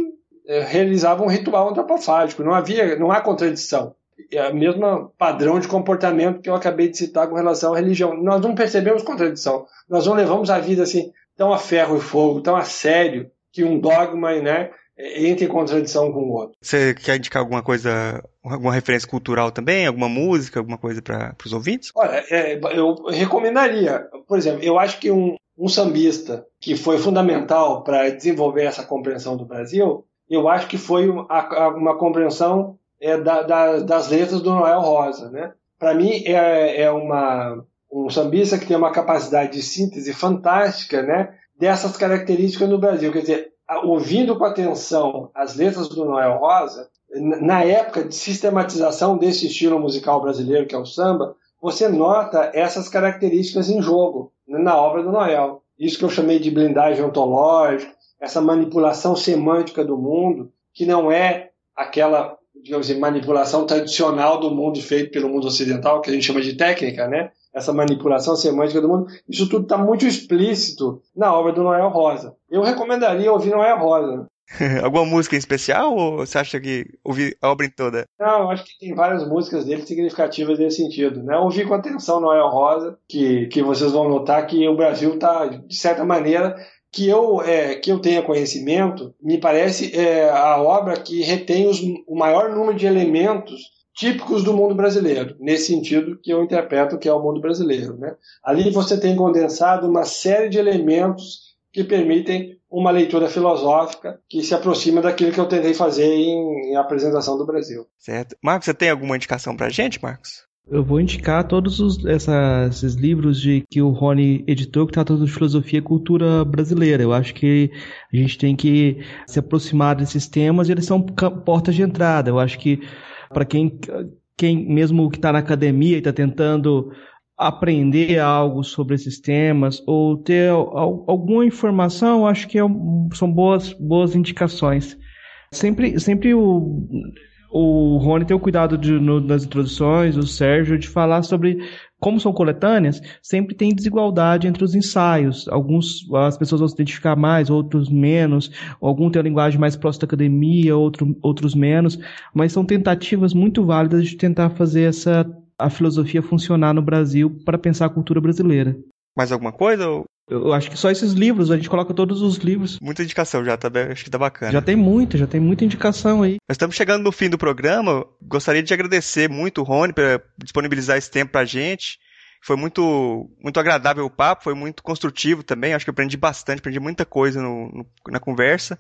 é, realizavam um ritual antropofágico. Não havia, não há contradição. É o mesmo padrão de comportamento que eu acabei de citar com relação à religião. Nós não percebemos contradição. Nós não levamos a vida assim tão a ferro e fogo, tão a sério, que um dogma, né, entre em contradição com o outro. Você quer indicar alguma coisa, alguma referência cultural também? Alguma música, alguma coisa para os ouvintes? Olha, é, eu recomendaria, por exemplo, eu acho que um, um sambista que foi fundamental para desenvolver essa compreensão do Brasil eu acho que foi uma, uma compreensão é, da, da, das letras do Noel Rosa. Né? Para mim, é, é uma, um sambista que tem uma capacidade de síntese fantástica né, dessas características no Brasil. Quer dizer, ouvindo com atenção as letras do Noel Rosa, na época de sistematização desse estilo musical brasileiro, que é o samba, você nota essas características em jogo né, na obra do Noel. Isso que eu chamei de blindagem ontológica, essa manipulação semântica do mundo, que não é aquela digamos assim, manipulação tradicional do mundo feito pelo mundo ocidental, que a gente chama de técnica, né? Essa manipulação semântica do mundo, isso tudo está muito explícito na obra do Noel Rosa. Eu recomendaria ouvir Noel Rosa. Alguma música em especial ou você acha que ouvir a obra em toda? Não, eu acho que tem várias músicas dele significativas nesse sentido. Né? Ouvir com atenção Noel Rosa, que, que vocês vão notar que o Brasil está, de certa maneira, que eu, é, que eu tenha conhecimento, me parece é, a obra que retém os, o maior número de elementos típicos do mundo brasileiro, nesse sentido que eu interpreto que é o mundo brasileiro. Né? Ali você tem condensado uma série de elementos que permitem uma leitura filosófica que se aproxima daquilo que eu tentei fazer em, em apresentação do Brasil. Certo. Marcos, você tem alguma indicação para gente, Marcos? Eu vou indicar todos os, essa, esses livros de que o Rony editou que tratam de filosofia e cultura brasileira. Eu acho que a gente tem que se aproximar desses temas e eles são portas de entrada. Eu acho que para quem, quem mesmo que está na academia e está tentando aprender algo sobre esses temas ou ter alguma informação, acho que é, são boas, boas indicações. Sempre, sempre o, o Rony tem o cuidado de, no, nas introduções, o Sérgio, de falar sobre como são coletâneas, sempre tem desigualdade entre os ensaios. Alguns as pessoas vão se identificar mais, outros menos. Algum tem a linguagem mais próxima da academia, outro, outros menos. Mas são tentativas muito válidas de tentar fazer essa a filosofia funcionar no Brasil para pensar a cultura brasileira. Mais alguma coisa? Eu acho que só esses livros, a gente coloca todos os livros. Muita indicação já, tá, acho que tá bacana. Já tem muita, já tem muita indicação aí. Nós estamos chegando no fim do programa. Gostaria de agradecer muito o Rony por disponibilizar esse tempo pra gente. Foi muito, muito agradável o papo, foi muito construtivo também. Acho que eu aprendi bastante, aprendi muita coisa no, no, na conversa.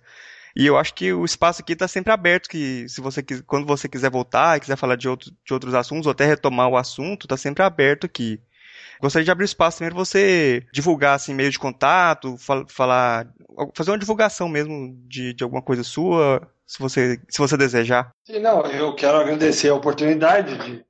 E eu acho que o espaço aqui está sempre aberto, que se você quando você quiser voltar e quiser falar de, outro, de outros assuntos, ou até retomar o assunto, está sempre aberto aqui. Gostaria de abrir espaço também para você divulgar assim, meio de contato, fal falar, fazer uma divulgação mesmo de, de alguma coisa sua, se você, se você desejar. Sim, não, eu quero agradecer a oportunidade de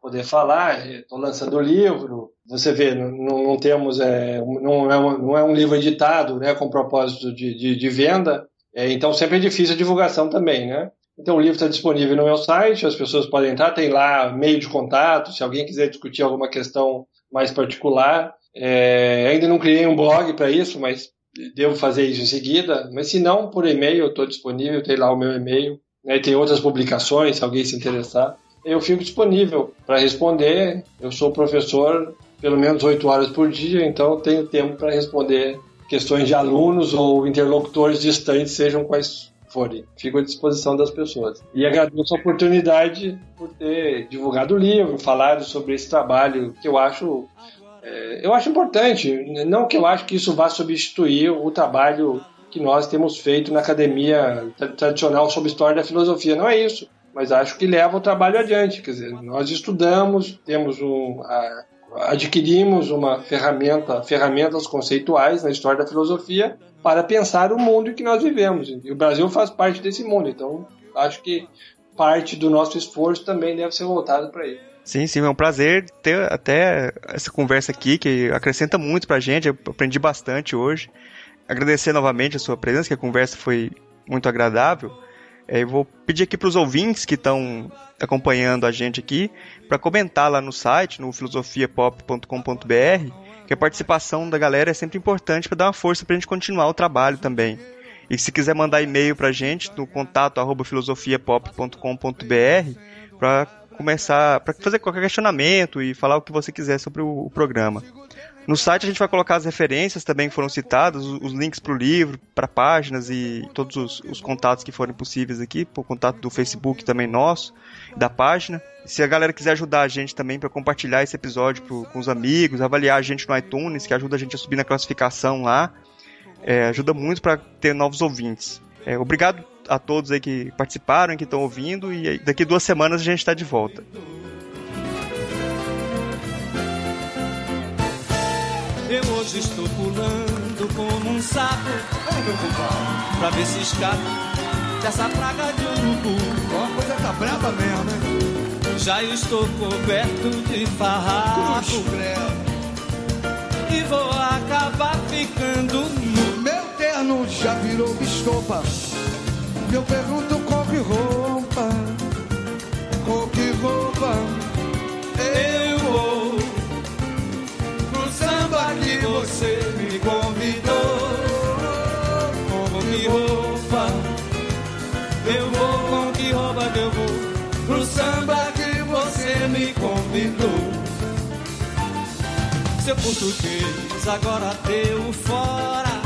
poder falar. Estou lançando o livro. Você vê, não, não temos, é, não, é um, não é um livro editado, né, com propósito de, de, de venda. É, então sempre é difícil a divulgação também, né? Então o livro está disponível no meu site, as pessoas podem entrar, tem lá meio de contato, se alguém quiser discutir alguma questão mais particular. É, ainda não criei um blog para isso, mas devo fazer isso em seguida. Mas se não, por e-mail estou disponível, tem lá o meu e-mail. Né, tem outras publicações, se alguém se interessar. Eu fico disponível para responder. Eu sou professor pelo menos oito horas por dia, então tenho tempo para responder questões de alunos ou interlocutores distantes, sejam quais forem. Fico à disposição das pessoas. E agradeço a oportunidade por ter divulgado o livro, falado sobre esse trabalho que eu acho é, eu acho importante. Não que eu acho que isso vá substituir o trabalho que nós temos feito na academia tradicional sobre história da filosofia. Não é isso. Mas acho que leva o trabalho adiante. Quer dizer, nós estudamos, temos um, a, adquirimos uma ferramenta, ferramentas conceituais na história da filosofia para pensar o mundo em que nós vivemos. E o Brasil faz parte desse mundo, então acho que parte do nosso esforço também deve ser voltado para ele. Sim, sim, é um prazer ter até essa conversa aqui, que acrescenta muito pra gente, eu aprendi bastante hoje. Agradecer novamente a sua presença, que a conversa foi muito agradável. É, eu vou pedir aqui para os ouvintes que estão acompanhando a gente aqui para comentar lá no site, no filosofiapop.com.br, que a participação da galera é sempre importante para dar uma força para a gente continuar o trabalho também. E se quiser mandar e-mail para a gente no contato arroba filosofiapop.com.br para começar, para fazer qualquer questionamento e falar o que você quiser sobre o, o programa. No site a gente vai colocar as referências também que foram citadas, os, links para o livro, para páginas e todos os, os, contatos que forem possíveis aqui, o contato do Facebook também nosso, da página. Se a galera quiser ajudar a gente também para compartilhar esse episódio pro, com os amigos, avaliar a gente no iTunes, que ajuda a gente a subir na classificação lá, é, ajuda muito para ter novos ouvintes. É, obrigado a todos aí que participaram, que estão ouvindo, e daqui duas semanas a gente está de volta. Hoje estou pulando como um sapo. Pra ver se escapo dessa praga de urubu A coisa tá brava mesmo, hein? Já estou coberto de farrapo E vou acabar ficando nu. Meu terno já virou estopa. Eu pergunto com que roupa Com que roupa você me convidou. Com que roupa? Eu vou com que roupa eu vou? Pro samba que você me convidou. Seu português agora deu fora.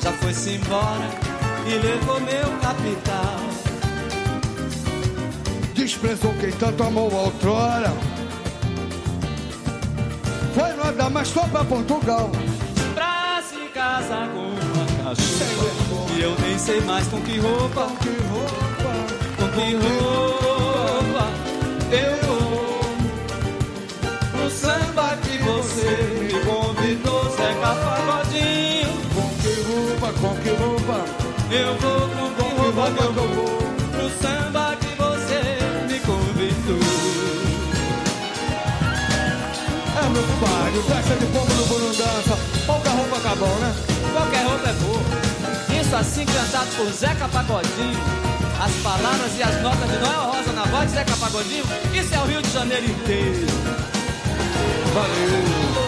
Já foi-se embora e levou meu capital. Desprezou quem tanto amou outrora Foi nada, mas foi pra Portugal. Pra se casar com uma cachorra. E eu nem sei mais com que roupa. Com que roupa? Com que roupa Eu vou. Pro samba que você me convidou Zeca Pagodinho. Com que roupa, com que roupa? Eu vou festa de fogo no Burundança Pouca roupa acabou, né? Qualquer roupa é boa Isso assim cantado por Zeca Pagodinho. As palavras e as notas de Noel Rosa na voz de Zeca Pagodinho. Isso é o Rio de Janeiro inteiro. Valeu!